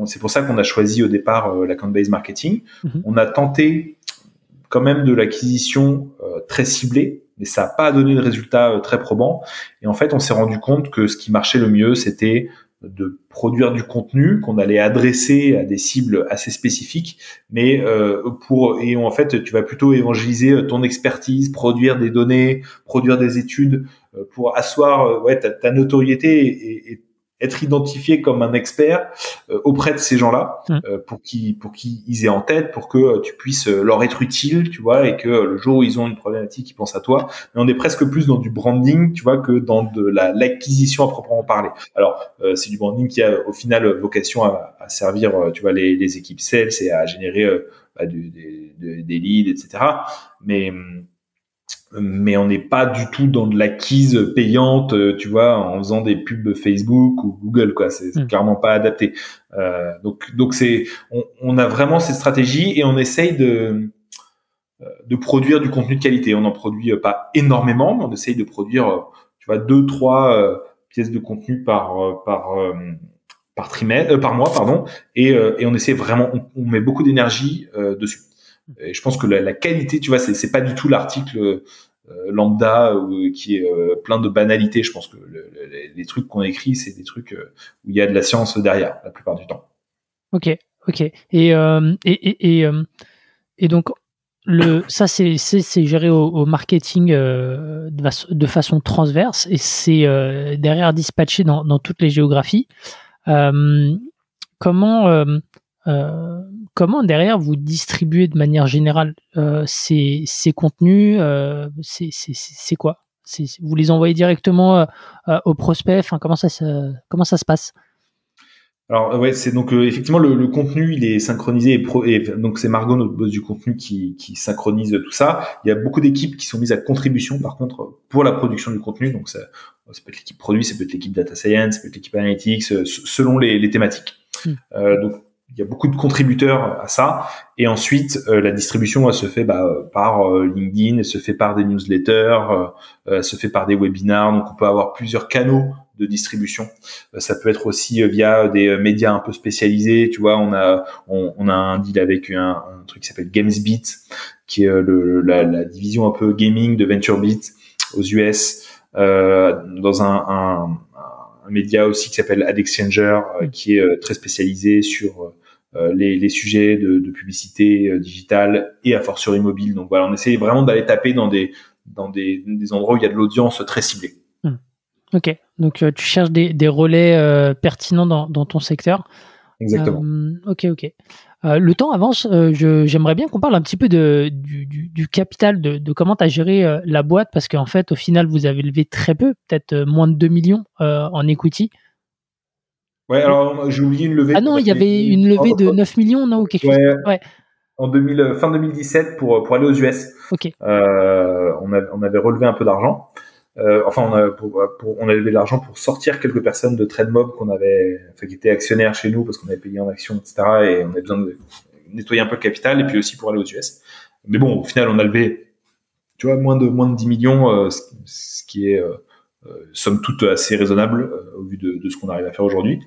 S1: c'est pour ça qu'on a choisi au départ l'account-based marketing. Mm-hmm. On a tenté quand même de l'acquisition très ciblée mais ça n'a pas donné de résultats euh, très probants. Et en fait, on s'est rendu compte que ce qui marchait le mieux, c'était de produire du contenu qu'on allait adresser à des cibles assez spécifiques, mais euh, pour et en fait tu vas plutôt évangéliser ton expertise, produire des données, produire des études euh, pour asseoir ouais ta, ta notoriété et, et, être identifié comme un expert euh, auprès de ces gens-là mmh. euh, pour qu'ils pour qu'ils aient en tête pour que euh, tu puisses leur être utile tu vois et que le jour où ils ont une problématique ils pensent à toi. Mais on est presque plus dans du branding tu vois que dans de la l'acquisition à proprement parler. Alors c'est du branding qui a au final vocation à, à servir tu vois les, les, équipes sales et à générer bah, des, des, des leads etc mais hum, mais on n'est pas du tout dans de l'acquise payante, euh, tu vois, en faisant des pubs Facebook ou Google, quoi. C'est mm. clairement pas adapté. Euh, donc, donc c'est, on, on, a vraiment cette stratégie et on essaye de euh, de produire du contenu de qualité. On n'en produit pas énormément, mais on essaye de produire tu vois, deux, trois pièces de contenu par par par trimestre, par mois, pardon, et, et on essaie vraiment, on, met beaucoup d'énergie dessus. Et je pense que la, qualité, tu vois, c'est pas du tout l'article euh, lambda euh, qui est euh, plein de banalités. Je pense que les trucs qu'on écrit, c'est des trucs où il y a de la science derrière la plupart du temps.
S2: Ok, ok. Et et, et, et, donc le ça c'est c'est géré au, marketing de, de, façon transverse et c'est derrière dispatché dans, dans toutes les géographies. comment euh, comment derrière vous distribuez de manière générale euh, ces, ces, contenus euh, C'est quoi Vous les envoyez directement aux prospects enfin, comment, ça se, comment ça se passe?
S1: Alors ouais, c'est donc effectivement le, le, contenu il est synchronisé et, pro, et donc c'est Margot notre boss du contenu qui, qui synchronise tout ça. Il y a beaucoup d'équipes qui sont mises à contribution par contre pour la production du contenu. Donc ça, ça peut être l'équipe produit, ça peut être l'équipe data science, ça peut être l'équipe analytics, selon les, les thématiques. Hmm. Euh, donc il y a beaucoup de contributeurs à ça. Et ensuite, euh, la distribution, elle se fait bah, par euh, LinkedIn, elle se fait par des newsletters, euh, elle se fait par des webinars. Donc, on peut avoir plusieurs canaux de distribution. ça peut être aussi via des médias un peu spécialisés. Tu vois, on a on, a un deal avec un, un truc qui s'appelle GamesBeat, qui est le, la, la, division un peu gaming de VentureBeat aux US, dans un, un un média aussi qui s'appelle AdExchanger, qui est très spécialisé sur euh, les, les, sujets de, de publicité euh, digitale et à fortiori mobile. Donc voilà, on essaie vraiment d'aller taper dans des dans des, des, endroits où il y a de l'audience très ciblée.
S2: Hmm. Ok, donc euh, tu cherches des, des relais pertinents dans, dans, ton secteur.
S1: Exactement.
S2: ok, ok. Le temps avance. J'aimerais bien qu'on parle un petit peu de, du, du, du capital, de, de comment tu as géré la boîte, parce qu'en fait, au final, vous avez levé très peu, peut-être moins de 2 millions en equity.
S1: Ouais, alors j'ai oublié une levée.
S2: Ah non, il y avait une levée de 9 millions, non, ou quelque chose. Ouais.
S1: En 2000, fin 2017 pour pour aller aux US.
S2: Ok.
S1: Euh, on avait relevé un peu d'argent. Euh, enfin, on a, pour, pour, on a levé de l'argent pour sortir quelques personnes de TradeMob qu'on avait, enfin, qui étaient actionnaires chez nous parce qu'on avait payé en action, etc. Et on avait besoin de nettoyer un peu le capital et puis aussi pour aller aux US. Mais bon, au final, on a levé, tu vois, moins de moins de 10 millions, euh, ce, qui est euh, euh, somme toute assez raisonnable euh, au vu de, de ce qu'on arrive à faire aujourd'hui.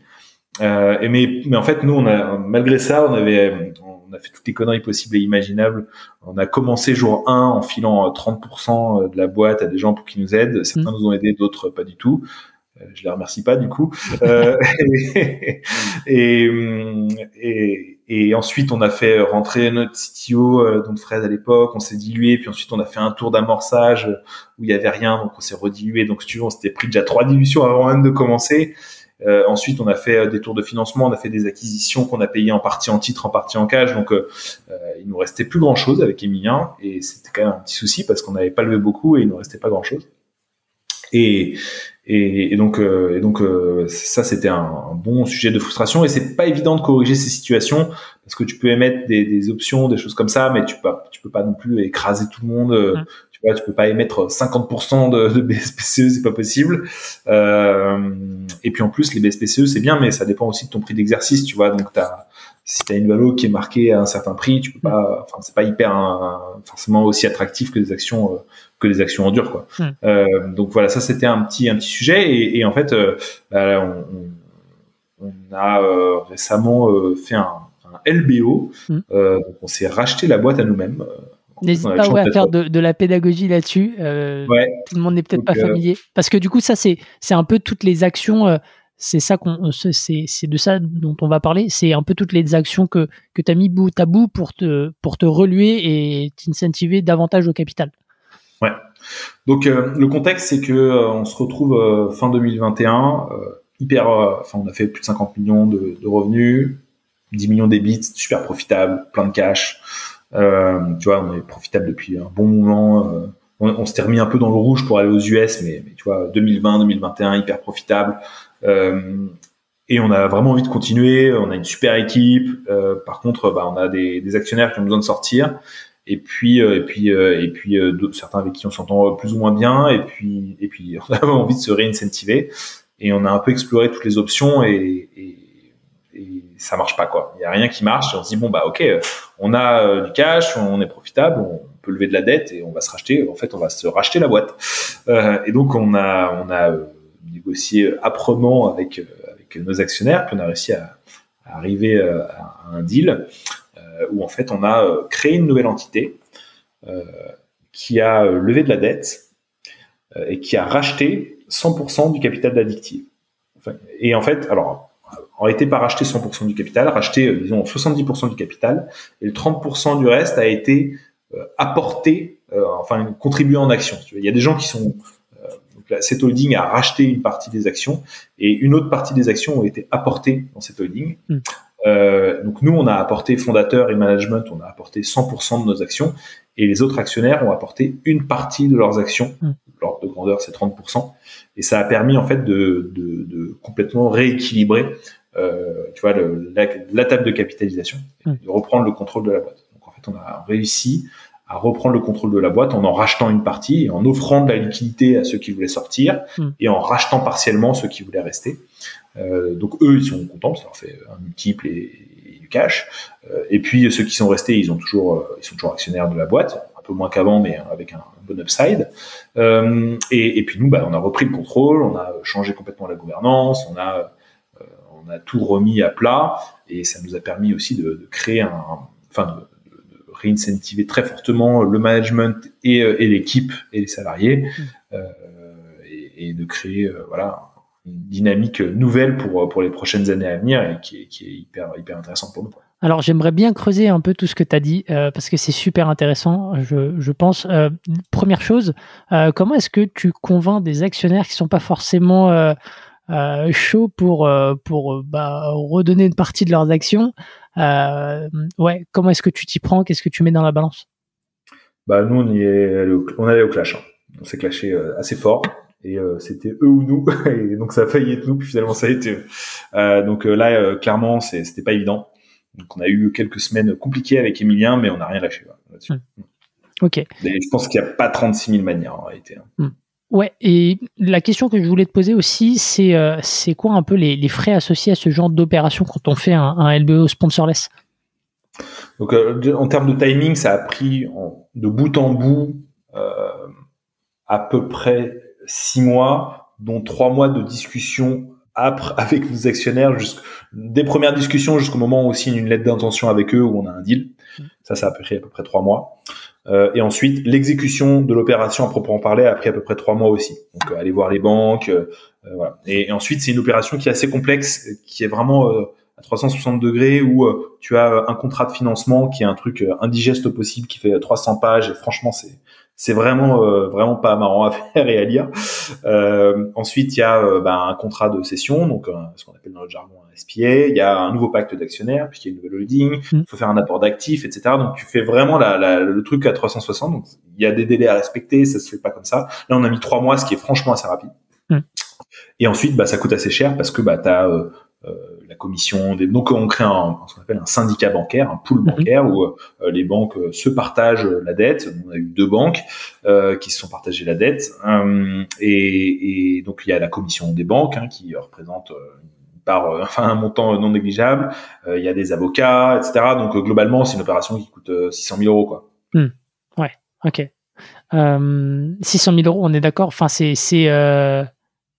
S1: Et mais, mais en fait, nous, on a, malgré ça, on avait, a fait toutes les conneries possibles et imaginables. On a commencé jour 1 en filant 30% de la boîte à des gens pour qu'ils nous aident. Certains mmh. nous ont aidés, d'autres pas du tout. Je les remercie pas du coup. euh, <laughs> et, et, et ensuite, on a fait rentrer notre CTO, euh, donc Fred à l'époque, on s'est dilué, puis ensuite on a fait un tour d'amorçage où il y avait rien, donc on s'est redilué. Donc si tu veux, on s'était pris déjà trois dilutions avant même de commencer. Euh, ensuite, on a fait euh, des tours de financement, on a fait des acquisitions qu'on a payées en partie en titre, en partie en cash. Donc, euh, il nous restait plus grand chose avec Emilien, et c'était quand même un petit souci parce qu'on n'avait pas levé beaucoup et il nous restait pas grand chose. Et, et, donc, euh, et donc euh, ça, c'était un, bon sujet de frustration. Et c'est pas évident de corriger ces situations parce que tu peux émettre des, des, options, des choses comme ça, mais tu peux, tu peux pas non plus écraser tout le monde. Euh, tu vois, tu peux pas émettre 50% de, de BSPCE, c'est pas possible. Euh, et puis en plus, les BSPCE, c'est bien, mais ça dépend aussi de ton prix d'exercice, tu vois. Donc, t'as, si tu as une valeur qui est marquée à un certain prix, tu peux pas, enfin, c'est pas hyper forcément aussi attractif que des actions que des actions en dur quoi. Hmm. Euh, donc voilà, ça c'était un petit un petit sujet et, et en fait euh, bah, on, on, a euh, récemment euh, fait un, un LBO, donc on s'est racheté la boîte à nous-mêmes.
S2: N'hésite pas à faire de, de, la pédagogie là-dessus. Ouais. Tout le monde n'est peut-être pas familier parce que du coup ça c'est un peu toutes les actions c'est ça qu'on c'est de ça dont on va parler c'est un peu toutes les actions que que tu as mis bout à bout pour te pour te reluer et t'incentiver davantage au capital
S1: Ouais. Donc euh, le contexte c'est que euh, on se retrouve euh, fin 2021 hyper enfin on a fait plus de 50 millions de, de revenus, 10 millions d'ébits, super profitable, plein de cash. Tu vois, on est profitable depuis un bon moment. on, on s'était remis un peu dans le rouge pour aller aux US, mais, tu vois, 2020, 2021, hyper profitable. et on a vraiment envie de continuer. On a une super équipe. par contre, bah, on a des, des, actionnaires qui ont besoin de sortir et puis euh, et puis euh, et puis euh, certains avec qui on s'entend plus ou moins bien et puis et puis <laughs> on a envie de se réincentiver et on a un peu exploré toutes les options et, et, et ça marche pas quoi il y a rien qui marche on se dit bon bah ok on a du cash on est profitable on peut lever de la dette et on va se racheter. En fait, on va se racheter la boîte. et donc on a on a négocié âprement avec avec nos actionnaires, puis on a réussi à, arriver à un deal où en fait on a créé une nouvelle entité qui a levé de la dette et qui a racheté 100% du capital d'Addictive. et en fait, alors en été pas racheté 100% du capital, racheté euh, disons 70% du capital, et le 30% du reste a été euh, apporté, euh, enfin contribué en actions. Il y a des gens qui sont cette holding a racheté une partie des actions et une autre partie des actions ont été apportées dans cette holding. Mm. Euh, donc nous, on a apporté fondateur et management, on a apporté 100% de nos actions et les autres actionnaires ont apporté une partie de leurs actions. Mm. L'ordre de grandeur, c'est 30%. Et ça a permis en fait de, de, de complètement rééquilibrer tu vois, le, la, table de capitalisation, mm. de reprendre le contrôle de la boîte. Donc en fait, on a réussi à reprendre le contrôle de la boîte en en rachetant une partie et en offrant de la liquidité à ceux qui voulaient sortir mm. et en rachetant partiellement ceux qui voulaient rester. Euh, donc eux, ils sont contents, ça leur fait un multiple et, du cash. Euh, et puis ceux qui sont restés, ils ont toujours, euh, ils sont toujours actionnaires de la boîte, un peu moins qu'avant, mais avec un, bon upside. Euh, et, et, puis nous, bah, on a repris le contrôle, on a changé complètement la gouvernance, on a, euh, on a tout remis à plat et ça nous a permis aussi de, de créer un, enfin de, de, réincentiver très fortement le management et, et l'équipe et les salariés mmh. et, et, de créer voilà dynamique nouvelle pour, pour les prochaines années à venir et qui est, qui est hyper, hyper intéressante pour nous.
S2: Alors j'aimerais bien creuser un peu tout ce que tu as dit euh, parce que c'est super intéressant, je, je pense. Euh, première chose, euh, comment est-ce que tu convaincs des actionnaires qui sont pas forcément euh, chauds pour, pour bah, redonner une partie de leurs actions Ouais, comment est-ce que tu t'y prends? Qu'est-ce que tu mets dans la balance?
S1: Bah, Nous, on, y est on allait au clash. Hein. On s'est clashé assez fort et euh, c'était eux ou nous <laughs> et donc ça a failli être nous puis finalement ça a été eux. Euh, donc euh, là euh, clairement c'était pas évident donc on a eu quelques semaines compliquées avec Emilien mais on n'a rien lâché là-dessus.
S2: Hmm. Ok. Et
S1: je pense qu'il n'y a pas 36 000 manières en réalité. Hein.
S2: Ouais, et la question que je voulais te poser aussi, c'est c'est quoi un peu les, les, frais associés à ce genre d'opération quand on fait un, un LBO sponsorless?
S1: Donc en termes de timing, ça a pris de bout en bout à peu près six mois, dont trois mois de discussion âpre <laughs> avec nos actionnaires, des premières discussions jusqu'au moment où on signe une lettre d'intention avec eux où on a un deal. Ça, ça a pris à peu près trois mois. Euh, et ensuite, l'exécution de l'opération à proprement parler a pris à peu près trois mois aussi. Donc, euh, aller voir les banques, euh, voilà. Et, ensuite, c'est une opération qui est assez complexe, qui est vraiment à 360 degrés où tu as un contrat de financement qui est un truc indigeste possible, qui fait 300 pages. Et franchement, c'est c'est vraiment euh, vraiment pas marrant à <laughs> faire et à lire. Euh, ensuite, il y a euh, ben, un contrat de cession, donc ce qu'on appelle dans le jargon un SPA. Il y a un nouveau pacte d'actionnaires puisqu'il y a une nouvelle holding. Mm. Il faut faire un apport d'actifs, etc. Donc tu fais vraiment la, la, le truc à 360. Donc il y a des délais à respecter, ça se fait pas comme ça. Là, on a mis trois mois, ce qui est franchement assez rapide. Mm. Et ensuite, bah, ça coûte assez cher parce que bah, tu as euh, la commission des... donc on crée un, ce qu'on appelle un syndicat bancaire, un pool mhm. bancaire où euh, les banques euh, se partagent la dette. On a eu deux banques qui se sont partagées la dette et, et, donc il y a la commission des banques hein, qui représente par <laughs> enfin un montant non négligeable. il y a des avocats, etc. Donc globalement c'est une opération qui coûte 600 000 euros quoi.
S2: Hmm. Ouais, ok. 600 000 euros, on est d'accord? Enfin c'est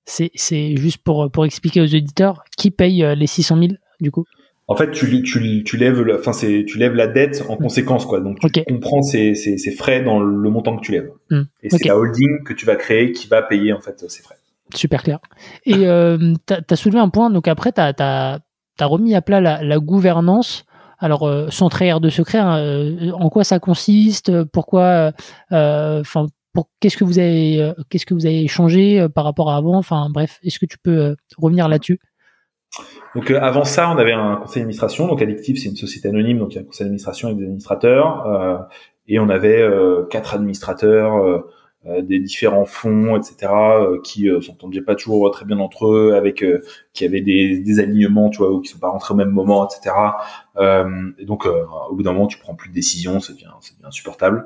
S2: c'est juste pour, pour expliquer aux auditeurs qui paye euh, les 600 000 du coup?
S1: En fait, tu, tu, tu lèves, enfin c'est, tu lèves la dette en mm. conséquence, quoi. Donc tu comprends ces, ces, ces, frais dans le montant que tu lèves. Mm. Et c'est la holding que tu vas créer qui va payer en fait ces frais.
S2: Super clair. Et euh, <laughs> tu as, soulevé un point. Donc après, tu as, as, remis à plat la, la gouvernance. Alors, euh, sans trahir de secret, hein, euh, en quoi ça consiste? Pourquoi Enfin, qu'est-ce que vous avez euh, qu'est-ce que vous avez changé euh, par rapport à avant? Enfin bref est-ce que tu peux euh, revenir là-dessus?
S1: Donc avant ça on avait un conseil d'administration. Donc Addictif c'est une société anonyme. Donc il y a un conseil d'administration et des administrateurs et on avait quatre administrateurs des différents fonds etc qui s'entendaient pas toujours très bien entre eux avec qui avaient des, alignements tu vois ou qui sont pas rentrés au même moment etc et donc au bout d'un moment tu prends plus de devient ça devient insupportable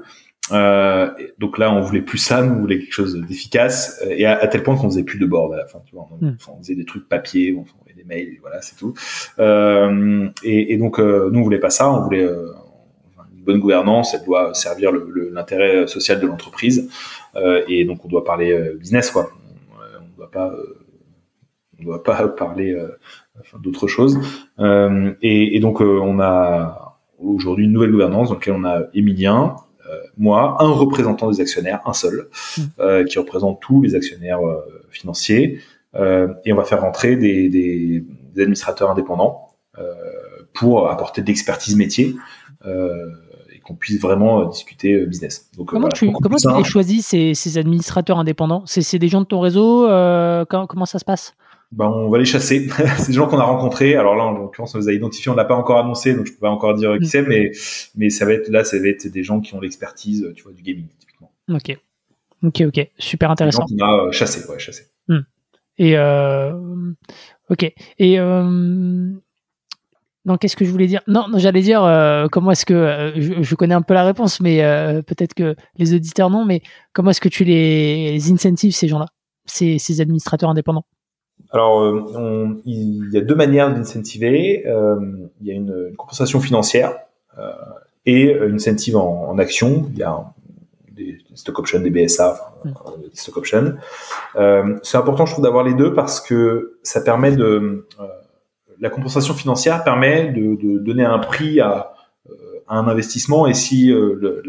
S1: euh, donc là, on voulait plus ça, nous on voulait quelque chose d'efficace, euh, et à, tel point qu'on faisait plus de board à la fin. Tu vois, on, hmm. on faisait des trucs papier, on envoyait des mails, et voilà, c'est tout. Euh, et, et, donc, euh, nous on voulait pas ça, on voulait, euh, bonne gouvernance, elle doit servir l'intérêt social de l'entreprise, et donc on doit parler business, quoi. On ne doit pas, on doit pas <laughs> parler d'autre chose. Et, et, donc on a aujourd'hui une nouvelle gouvernance dans laquelle on a Emilien, moi, un représentant des actionnaires, un seul, mmh. qui représente tous les actionnaires financiers. et on va faire rentrer des, des, des administrateurs indépendants euh, pour apporter de l'expertise métier euh, et qu'on puisse vraiment discuter business.
S2: Donc, comment tu, comment tu les choisis, ces, ces administrateurs indépendants? C'est des gens de ton réseau comment, comment ça se passe?
S1: Ben, on va les chasser. <laughs> c'est des gens qu'on a rencontrés. Alors là, en l'occurrence, on les a identifiés. On l'a pas encore annoncé, donc je peux pas encore dire qui mm. c'est, mais mais ça va être là, ça va être des gens qui ont l'expertise, tu vois, du gaming typiquement.
S2: Ok, ok, ok, super intéressant.
S1: Des gens qu'on a chassé, ouais, chassé.
S2: Mm. Et euh, ok. Et euh, non, qu'est-ce que je voulais dire? Non, j'allais dire euh, comment est-ce que je, connais un peu la réponse, mais peut-être que les auditeurs non. Mais comment est-ce que tu les, incentives ces gens-là, ces, ces, administrateurs indépendants?
S1: Alors, il y a deux manières d'incentiver. il y a une, compensation financière et une incentive en, en action. Il y a des, stock options, des BSA, mm. des stock options. Euh, c'est important, je trouve, d'avoir les deux parce que ça permet de, euh, la compensation financière permet de, de, donner un prix à, euh, à un investissement et si euh, le,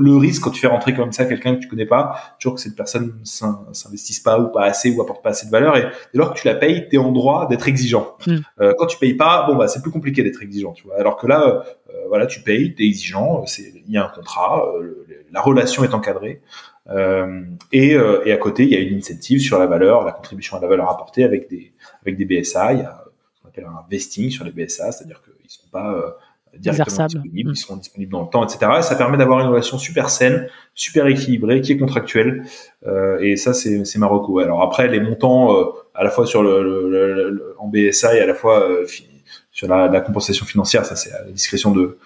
S1: le, risque quand tu fais rentrer comme ça quelqu'un que tu connais pas, toujours que cette personne s'investisse pas ou pas assez ou apporte pas assez de valeur et dès lors que tu la payes, tu es en droit d'être exigeant. Mm. Euh, quand tu payes pas, bon bah c'est plus compliqué d'être exigeant, tu vois. Alors que là, voilà, tu payes, tu es exigeant, il y a un contrat, la relation est encadrée. Euh, et, euh, et, à côté, il y a une incentive sur la valeur, la contribution à la valeur apportée avec des avec des BSA. Il y a ce qu'on appelle un vesting sur les BSA, c'est-à-dire qu'ils ne seront pas euh, directement disponibles, ils seront disponibles dans le temps, etc. Et ça permet d'avoir une relation super saine, super équilibrée, qui est contractuelle. Euh, et ça, c'est c'est Marocco. Alors après, les montants euh, à la fois sur le, le, en BSA et à la fois sur la, la, compensation financière, ça c'est à la discrétion de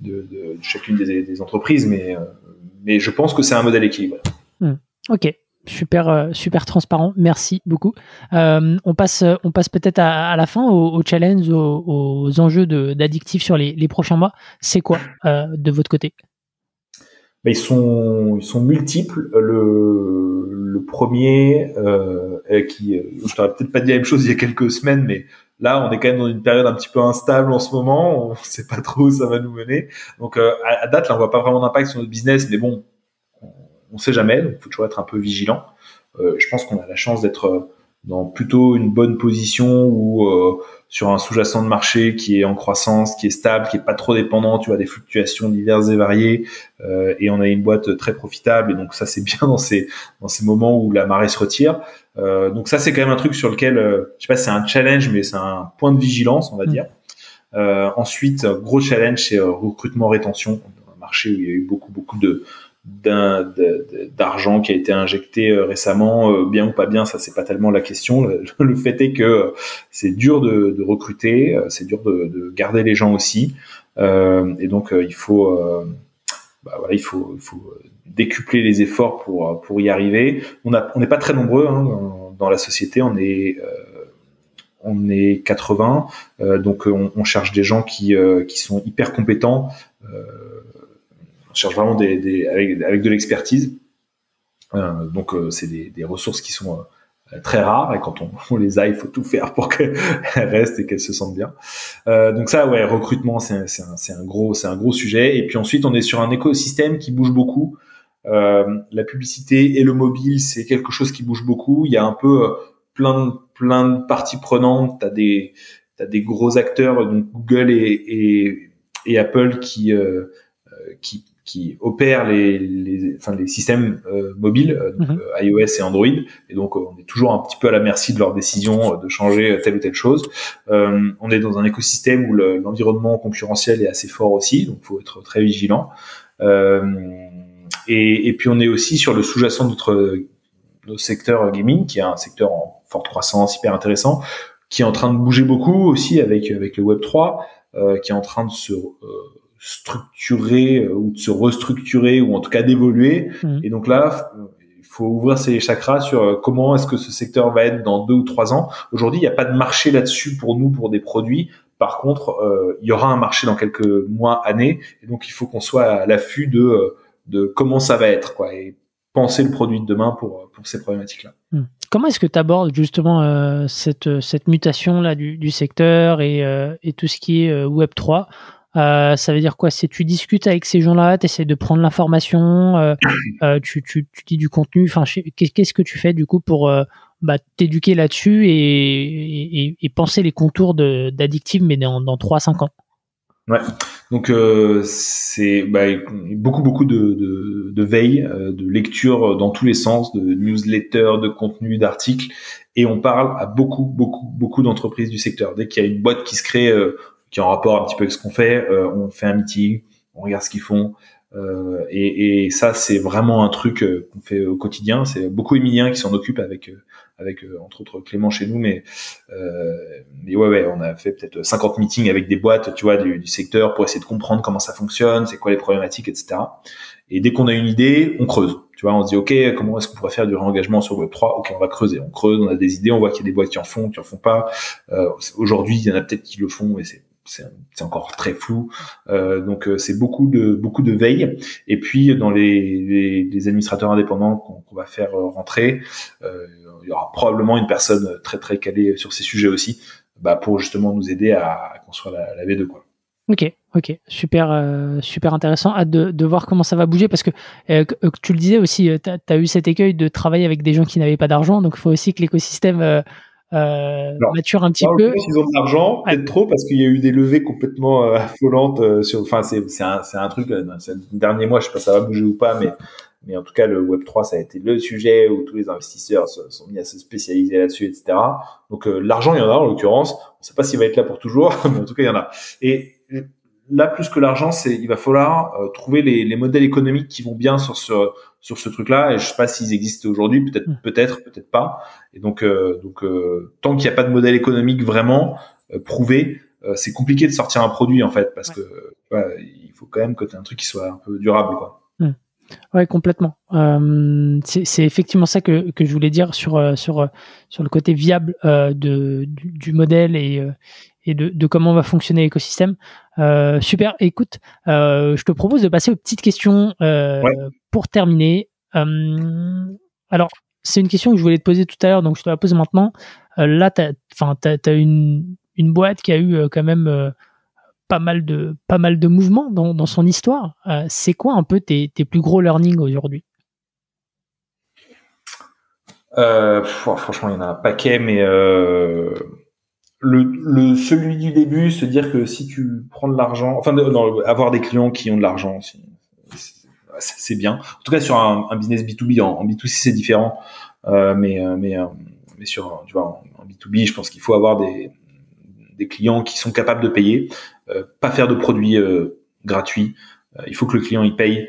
S1: de, de, chacune des, des entreprises, mais mais je pense que c'est un modèle équilibré.
S2: Hmm. Ok, super euh, super transparent. Merci beaucoup. Euh, on passe on passe peut-être à, la fin au, challenge aux, enjeux d'addictifs sur les, prochains mois. C'est quoi euh, de votre côté?
S1: Bah, ils sont ils sont multiples. Le, premier qui je t'aurais peut-être pas dit la même chose il y a quelques semaines mais là on est quand même dans une période un petit peu instable en ce moment. On sait pas trop où ça va nous mener. Donc à, date là on voit pas vraiment d'impact sur notre business mais bon on sait jamais, donc il faut toujours être un peu vigilant. Euh, je pense qu'on a la chance d'être euh, dans plutôt une bonne position ou euh, sur un sous-jacent de marché qui est en croissance, qui est stable, qui est pas trop dépendant, tu vois, des fluctuations diverses et variées, et on a une boîte très profitable, et donc ça c'est bien dans ces dans ces moments où la marée se retire. donc ça c'est quand même un truc sur lequel, je sais pas, c'est un challenge, mais c'est un point de vigilance, on va mmh. dire. ensuite, gros challenge, c'est recrutement rétention, un marché où il y a eu beaucoup beaucoup de d'argent qui a été injecté euh, récemment, euh, bien ou pas bien, ça c'est pas tellement la question. Le, fait est que euh, c'est dur de, recruter, c'est dur de, de, garder les gens aussi, et donc il faut, bah voilà, il faut, décupler les efforts pour pour y arriver. On n'est pas très nombreux hein, dans, dans, la société, on est on est 80, donc on, on, cherche des gens qui qui sont hyper compétents. Euh, on cherche vraiment des, avec, de l'expertise. Euh, donc euh, c'est des, ressources qui sont euh, très rares et quand on, <laughs> les a, il faut tout faire pour qu'elles <laughs> restent et qu'elles se sentent bien. donc ça, ouais, recrutement, c'est un, gros, c'est un gros sujet. Et puis ensuite, on est sur un écosystème qui bouge beaucoup. la publicité et le mobile, c'est quelque chose qui bouge beaucoup. Il y a un peu plein de, plein de parties prenantes. T'as des, as des gros acteurs, donc Google et, et, Apple qui, qui qui opèrent les, les, enfin, les systèmes euh, mobiles, euh, mhm. euh, iOS et Android, et donc on est toujours un petit peu à la merci de leur décision de changer telle ou telle chose. on est dans un écosystème où l'environnement concurrentiel est assez fort aussi, donc faut être très vigilant. Et, et, puis on est aussi sur le sous-jacent de notre, notre secteur gaming, qui est un secteur en forte croissance, hyper intéressant, qui est en train de bouger beaucoup aussi avec avec le Web 3, qui est en train de se structurer euh, ou de se restructurer ou en tout cas d'évoluer. Mmh. Et donc là, il faut ouvrir ses chakras sur euh, comment est-ce que ce secteur va être dans deux ou trois ans. Aujourd'hui, il n'y a pas de marché là-dessus pour nous pour des produits par contre, il y aura un marché dans quelques mois, années, et donc il faut qu'on soit à l'affût de de comment ça va être, quoi, et penser le produit de demain pour pour ces problématiques-là.
S2: Hmm. Comment est-ce que tu abordes justement cette cette mutation là du, du secteur et et tout ce qui est Web 3 euh, ça veut dire quoi? C'est tu discutes avec ces gens-là, tu essaies de prendre l'information, euh, euh, tu, dis du contenu. Enfin, qu'est-ce que tu fais du coup pour bah, t'éduquer là-dessus et, penser les contours d'addictive, mais dans, dans 3-5 ans?
S1: Ouais. Donc c'est bah, beaucoup beaucoup de, de, de veille, de lecture dans tous les sens, de newsletters, de contenu, d'articles, et on parle à beaucoup beaucoup beaucoup d'entreprises du secteur. Dès qu'il y a une boîte qui se crée, qui est en rapport un petit peu avec ce qu'on fait. Euh, on fait un meeting, on regarde ce qu'ils font. Euh, et, et, ça, c'est vraiment un truc euh, qu'on fait au quotidien. C'est beaucoup Emilien qui s'en occupe avec, avec entre autres Clément chez nous. Mais, mais ouais, ouais, on a fait peut-être 50 meetings avec des boîtes, tu vois, du, du, secteur pour essayer de comprendre comment ça fonctionne, c'est quoi les problématiques, etc. Et dès qu'on a une idée, on creuse. Tu vois, on se dit, OK, comment est-ce qu'on pourrait faire du réengagement sur Web3 OK, on va creuser. On creuse, on a des idées, on voit qu'il y a des boîtes qui en font, qui en font pas. Euh, Aujourd'hui, il y en a peut-être qui le font, mais c'est c'est encore très flou. Euh, donc euh, c'est beaucoup de beaucoup de veille. Et puis dans les, les, administrateurs indépendants qu'on va faire euh, rentrer, il y aura probablement une personne très très calée sur ces sujets aussi, bah, pour justement nous aider à, à construire la, la V2 quoi.
S2: Ok, ok, super, euh, super intéressant. Hâte de, voir comment ça va bouger parce que tu le disais aussi, tu as, as, eu cet écueil de travailler avec des gens qui n'avaient pas d'argent, donc il faut aussi que l'écosystème euh, mature un petit peu.
S1: Ils ont de l'argent, peut-être trop, parce qu'il y a eu des levées complètement euh, affolantes. Euh, sur, enfin, c'est un, un truc. Euh, ces derniers mois, je sais pas si ça va bouger ou pas, mais mais en tout cas, le Web 3, ça a été le sujet où tous les investisseurs se, sont mis à se spécialiser là-dessus, etc. Donc l'argent, il y en a en l'occurrence. On ne sait pas s'il va être là pour toujours, <laughs> mais en tout cas, il y en a. Et là, plus que l'argent, c'est il va falloir trouver les, les, modèles économiques qui vont bien sur ce sur ce truc-là. Et je sais pas s'ils existent aujourd'hui, peut-être, hmm. peut-être, peut-être pas. Et donc, euh, donc euh, tant qu'il n'y a pas de modèle économique vraiment euh, prouvé, c'est compliqué de sortir un produit en fait, parce que il faut quand même que tu aies un truc qui soit un peu durable, quoi.
S2: Hmm. Ouais, complètement. Euh, c'est effectivement ça que, que, je voulais dire sur sur sur le côté viable euh, de du, du, modèle et et de, de, comment va fonctionner l'écosystème. Euh, super. Écoute, je te propose de passer aux petites questions pour terminer. alors, c'est une question que je voulais te poser tout à l'heure, donc je te la pose maintenant. Euh, là, tu as, une, une boîte qui a eu euh, quand même euh, pas, mal de, pas mal de mouvements dans, dans son histoire. c'est quoi un peu tes, tes plus gros learnings aujourd'hui?
S1: Franchement, il y en a un paquet, mais le, le, celui du début, se dire que si tu prends de l'argent, enfin, avoir des clients qui ont de l'argent, c'est bien. En tout cas, sur un, business B2B, en, en B2C, c'est différent. Euh, mais euh, mais euh, mais sur tu vois en, B2B, je pense qu'il faut avoir des clients qui sont capables de payer, pas faire de produits gratuits. il faut que le client y paye.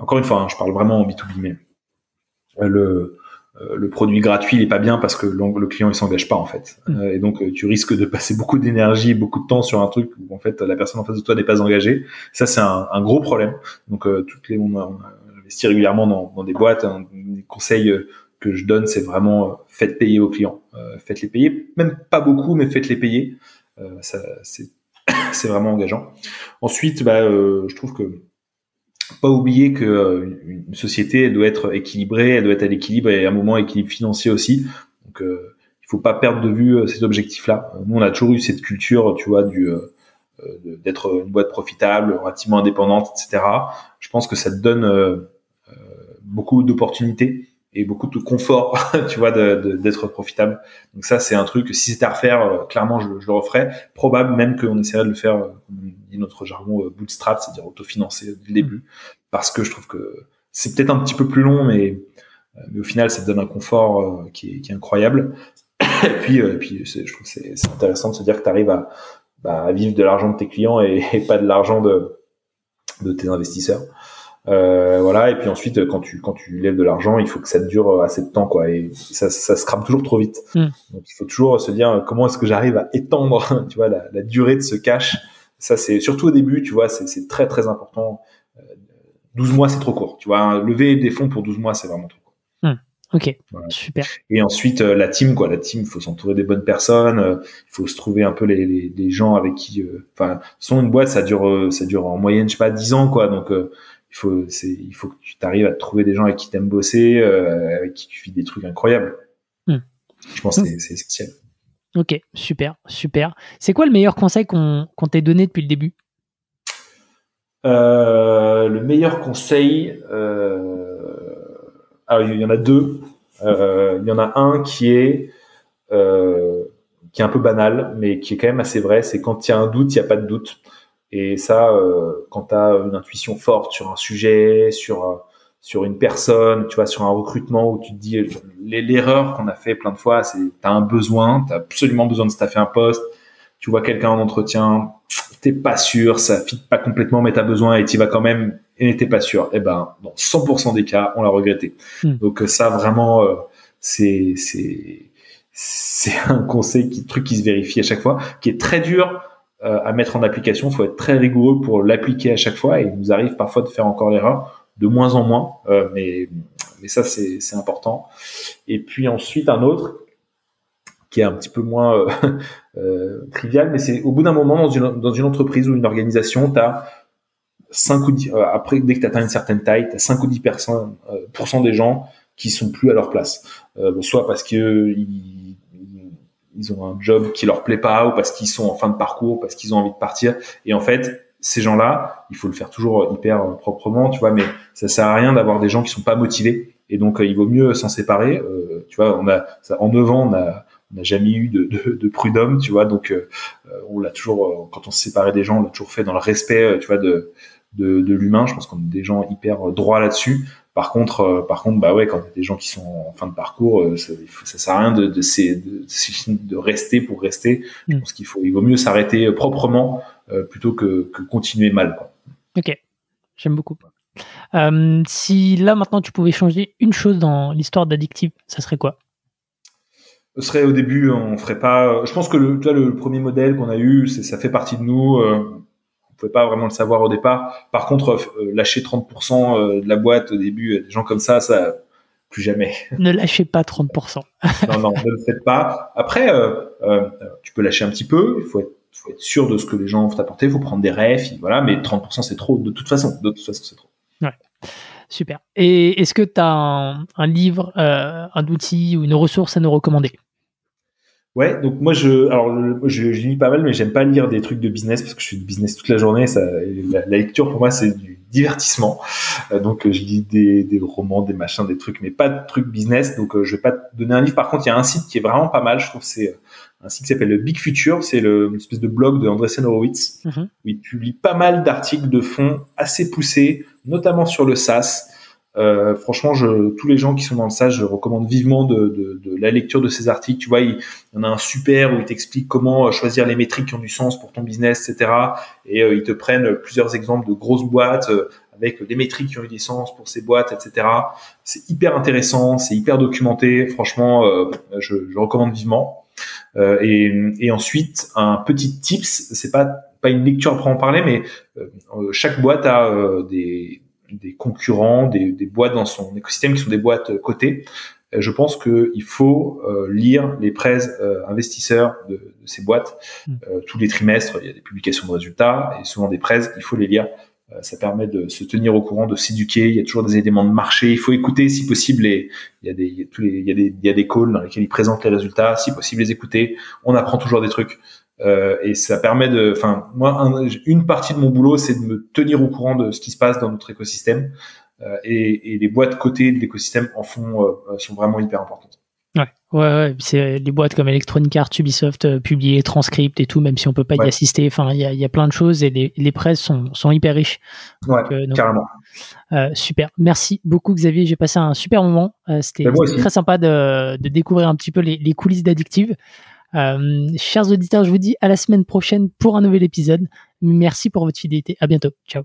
S1: encore une fois, hein, je parle vraiment en B2B, mais le le produit gratuit il est pas bien parce que le, client il s'engage pas en fait mm. et donc tu risques de passer <laughs> beaucoup d'énergie beaucoup de temps sur un truc où en fait la personne en face de toi n'est pas engagée ça c'est un, un, gros problème donc toutes les on, on investit régulièrement dans, dans des boîtes hein, des conseils que je donne, c'est vraiment euh, faites payer aux clients, euh, faites-les payer, même pas beaucoup, mais faites-les payer. Euh, ça, c'est, <coughs> c'est vraiment engageant. Ensuite, bah, je trouve que pas oublier que une société elle doit être équilibrée, elle doit être à l'équilibre et à un moment équilibre financier aussi. Donc il faut pas perdre de vue ces objectifs-là. Nous on a toujours eu cette culture, tu vois, du d'être une boîte profitable, relativement indépendante, etc. Je pense que ça te donne beaucoup d'opportunités et beaucoup de confort, <laughs> tu vois, d'être profitable. Donc ça, c'est un truc, si c'était à refaire, euh, clairement, je, le referais. Probable même qu'on essaierait de le faire, euh, comme dit notre jargon, euh, bootstrap, c'est-à-dire autofinancé dès le début, parce que je trouve que c'est peut-être un petit peu plus long, mais, mais au final, ça te donne un confort qui est, qui, est, incroyable. <coughs> et puis, et puis je trouve que c'est intéressant de se dire que tu arrives à, bah, à, vivre de l'argent de tes clients et, et pas de l'argent de, de tes investisseurs. Euh, voilà et puis ensuite quand tu quand tu lèves de l'argent il faut que ça dure assez de temps quoi et ça ça se crame toujours trop vite hmm. donc il faut toujours se dire comment est-ce que j'arrive à étendre <laughs> tu vois la, la, durée de ce cash? Ça c'est surtout au début tu vois c'est très très important 12 euh, mois c'est trop court tu vois lever des fonds pour 12 mois c'est vraiment trop court
S2: hmm. Ok, super.
S1: Et ensuite, euh, la team, quoi. La team, il faut s'entourer des bonnes personnes. Euh, il faut se trouver un peu les, les, les gens avec qui. Euh, enfin, sont une boîte, ça dure, ça dure en moyenne, je sais pas, 10 ans, quoi. Donc, il faut, il faut que tu arrives à trouver des gens avec qui t'aimes bosser, avec qui tu fais des trucs incroyables. Hmm. Je pense que c'est essentiel.
S2: Ok, super, super. C'est quoi le meilleur conseil qu'on qu'on t'ait donné depuis le début?
S1: Le meilleur conseil. Euh ah, il y en a deux. Euh, il y en a un qui est euh, qui est un peu banal, mais qui est quand même assez vrai. C'est quand il y a un doute, il n'y a pas de doute. Et ça, euh, quand tu as une intuition forte sur un sujet, sur sur une personne, tu vois, sur un recrutement où tu te dis l'erreur qu'on a fait plein de fois, c'est t'as un besoin, t'as absolument besoin de staffer un poste, tu vois quelqu'un en entretien, t'es pas sûr, ça fit pas complètement, mais t'as besoin et tu vas quand même et n'était pas sûr. Eh ben, dans 100% des cas, on l'a regretté. Hmm. Donc euh, ça, vraiment, euh, c'est c'est c'est un conseil, qui, truc qui se vérifie à chaque fois, qui est très dur euh, à mettre en application. Il faut être très rigoureux pour l'appliquer à chaque fois. Et il nous arrive parfois de faire encore l'erreur, de moins en moins. mais mais ça, c'est important. Et puis ensuite, un autre qui est un petit peu moins <laughs> trivial, mais c'est au bout d'un moment dans une, dans une entreprise ou une organisation, tu as 5 ou 10, euh, après, dès que tu atteins une certaine taille, tu as 5 ou 10 personnes, euh, des gens qui sont plus à leur place. Euh, soit parce que ils, ont un job qui leur plaît pas, ou parce qu'ils sont en fin de parcours, parce qu'ils ont envie de partir. Et en fait, ces gens-là, il faut le faire toujours hyper proprement, tu vois, mais ça sert à rien d'avoir des gens qui sont pas motivés. Et donc, il vaut mieux s'en séparer. tu vois, on a, en 9 ans, on a, on n'a jamais eu de, de, de, prud'homme, tu vois, donc on l'a toujours, quand on se séparait des gens, on l'a toujours fait dans le respect, tu vois, de, de, de l'humain. Je pense qu'on est des gens hyper droits là-dessus. Par contre, euh, par contre, bah ouais, quand il y a des gens qui sont en fin de parcours, euh, ça, ça sert à rien de, de, de, de rester pour rester. Je mm. pense qu'il faut, il vaut mieux s'arrêter proprement euh, plutôt que, que, continuer mal. Quoi.
S2: Ok, j'aime beaucoup. Euh, si là maintenant tu pouvais changer une chose dans l'histoire d'Addictive, ça serait quoi?
S1: Ce serait au début, on ferait pas. Je pense que le, tu vois, le premier modèle qu'on a eu, ça fait partie de nous. Euh, pas vraiment le savoir au départ. Par contre, euh, lâcher 30% euh, de la boîte au début, des gens comme ça, ça plus jamais. <laughs>
S2: Ne lâchez pas 30%.
S1: non, non, ne le faites pas. Après, euh, tu peux lâcher un petit peu. Il faut être, faut être sûr de ce que les gens vont t'apporter. Il faut prendre des refs, voilà. Mais 30%, c'est trop. De toute façon, de toute façon, c'est trop.
S2: Ouais. Super. Et est-ce que tu as un, un livre, un outil ou une ressource à nous recommander?
S1: Ouais, donc moi je, alors je, je, lis pas mal, mais j'aime pas lire des trucs de business parce que je fais du business toute la journée. Ça, la, lecture pour moi c'est du divertissement. Euh, donc je lis des, des, romans, des machins, des trucs, mais pas de trucs business. Donc euh, je vais pas te donner un livre. Par contre, il y a un site qui est vraiment pas mal. Je trouve c'est un site qui s'appelle le Big Future. C'est le une espèce de blog de Andreessen Horowitz mm-hmm. où il publie pas mal d'articles de fond assez poussés, notamment sur le SaaS. Euh, franchement, je, tous les gens qui sont dans le stage, je recommande vivement de, de, de, la lecture de ces articles. Tu vois, il, y en a un super où il t'explique comment euh, choisir les métriques qui ont du sens pour ton business, etc. Et euh, ils te prennent plusieurs exemples de grosses boîtes euh, avec des métriques qui ont eu du sens pour ces boîtes, etc. C'est hyper intéressant, c'est hyper documenté. Franchement, je, je, recommande vivement. Et, et, ensuite, un petit tips, c'est pas pas une lecture à en parler, mais chaque boîte a des des concurrents, des, des, boîtes dans son écosystème qui sont des boîtes euh, cotées. Euh, je pense qu'il faut euh, lire les prêts investisseurs de, de, ces boîtes hmm. tous les trimestres. Il y a des publications de résultats et souvent des prêts. Il faut les lire. ça permet de se tenir au courant, de s'éduquer. Il y a toujours des éléments de marché. Il faut écouter, si possible, les, il y a des, il y a tous les, il y a des, il y a des calls dans lesquels ils présentent les résultats. Si possible, les écouter. On apprend toujours des trucs. Euh, et ça permet de, enfin, moi, une partie de mon boulot, c'est de me tenir au courant de ce qui se passe dans notre écosystème. Euh, et, et, les boîtes côté de l'écosystème en font, euh, sont vraiment hyper importantes.
S2: Ouais, ouais, ouais. c'est les boîtes comme Electronic Arts, Ubisoft, euh, publier transcript et tout, même si on peut pas y assister. Enfin, il y a, y a, plein de choses et les, les presses sont, sont hyper riches.
S1: Ouais, carrément.
S2: super. Merci beaucoup, Xavier. J'ai passé un super moment. C'était ben, très sympa de, de, découvrir un petit peu les, les coulisses d'Addictive. Euh, chers auditeurs, je vous dis à la semaine prochaine pour un nouvel épisode. Merci pour votre fidélité. À bientôt. Ciao.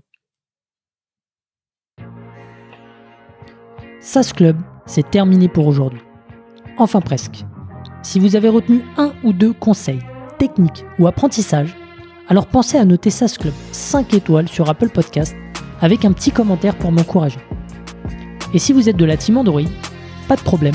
S2: SAS Club, c'est terminé pour aujourd'hui. Enfin presque. Si vous avez retenu un ou deux conseils, techniques ou apprentissages, alors pensez à noter SAS Club 5 étoiles sur Apple Podcast avec un petit commentaire pour m'encourager. Et si vous êtes de la team Android, pas de problème,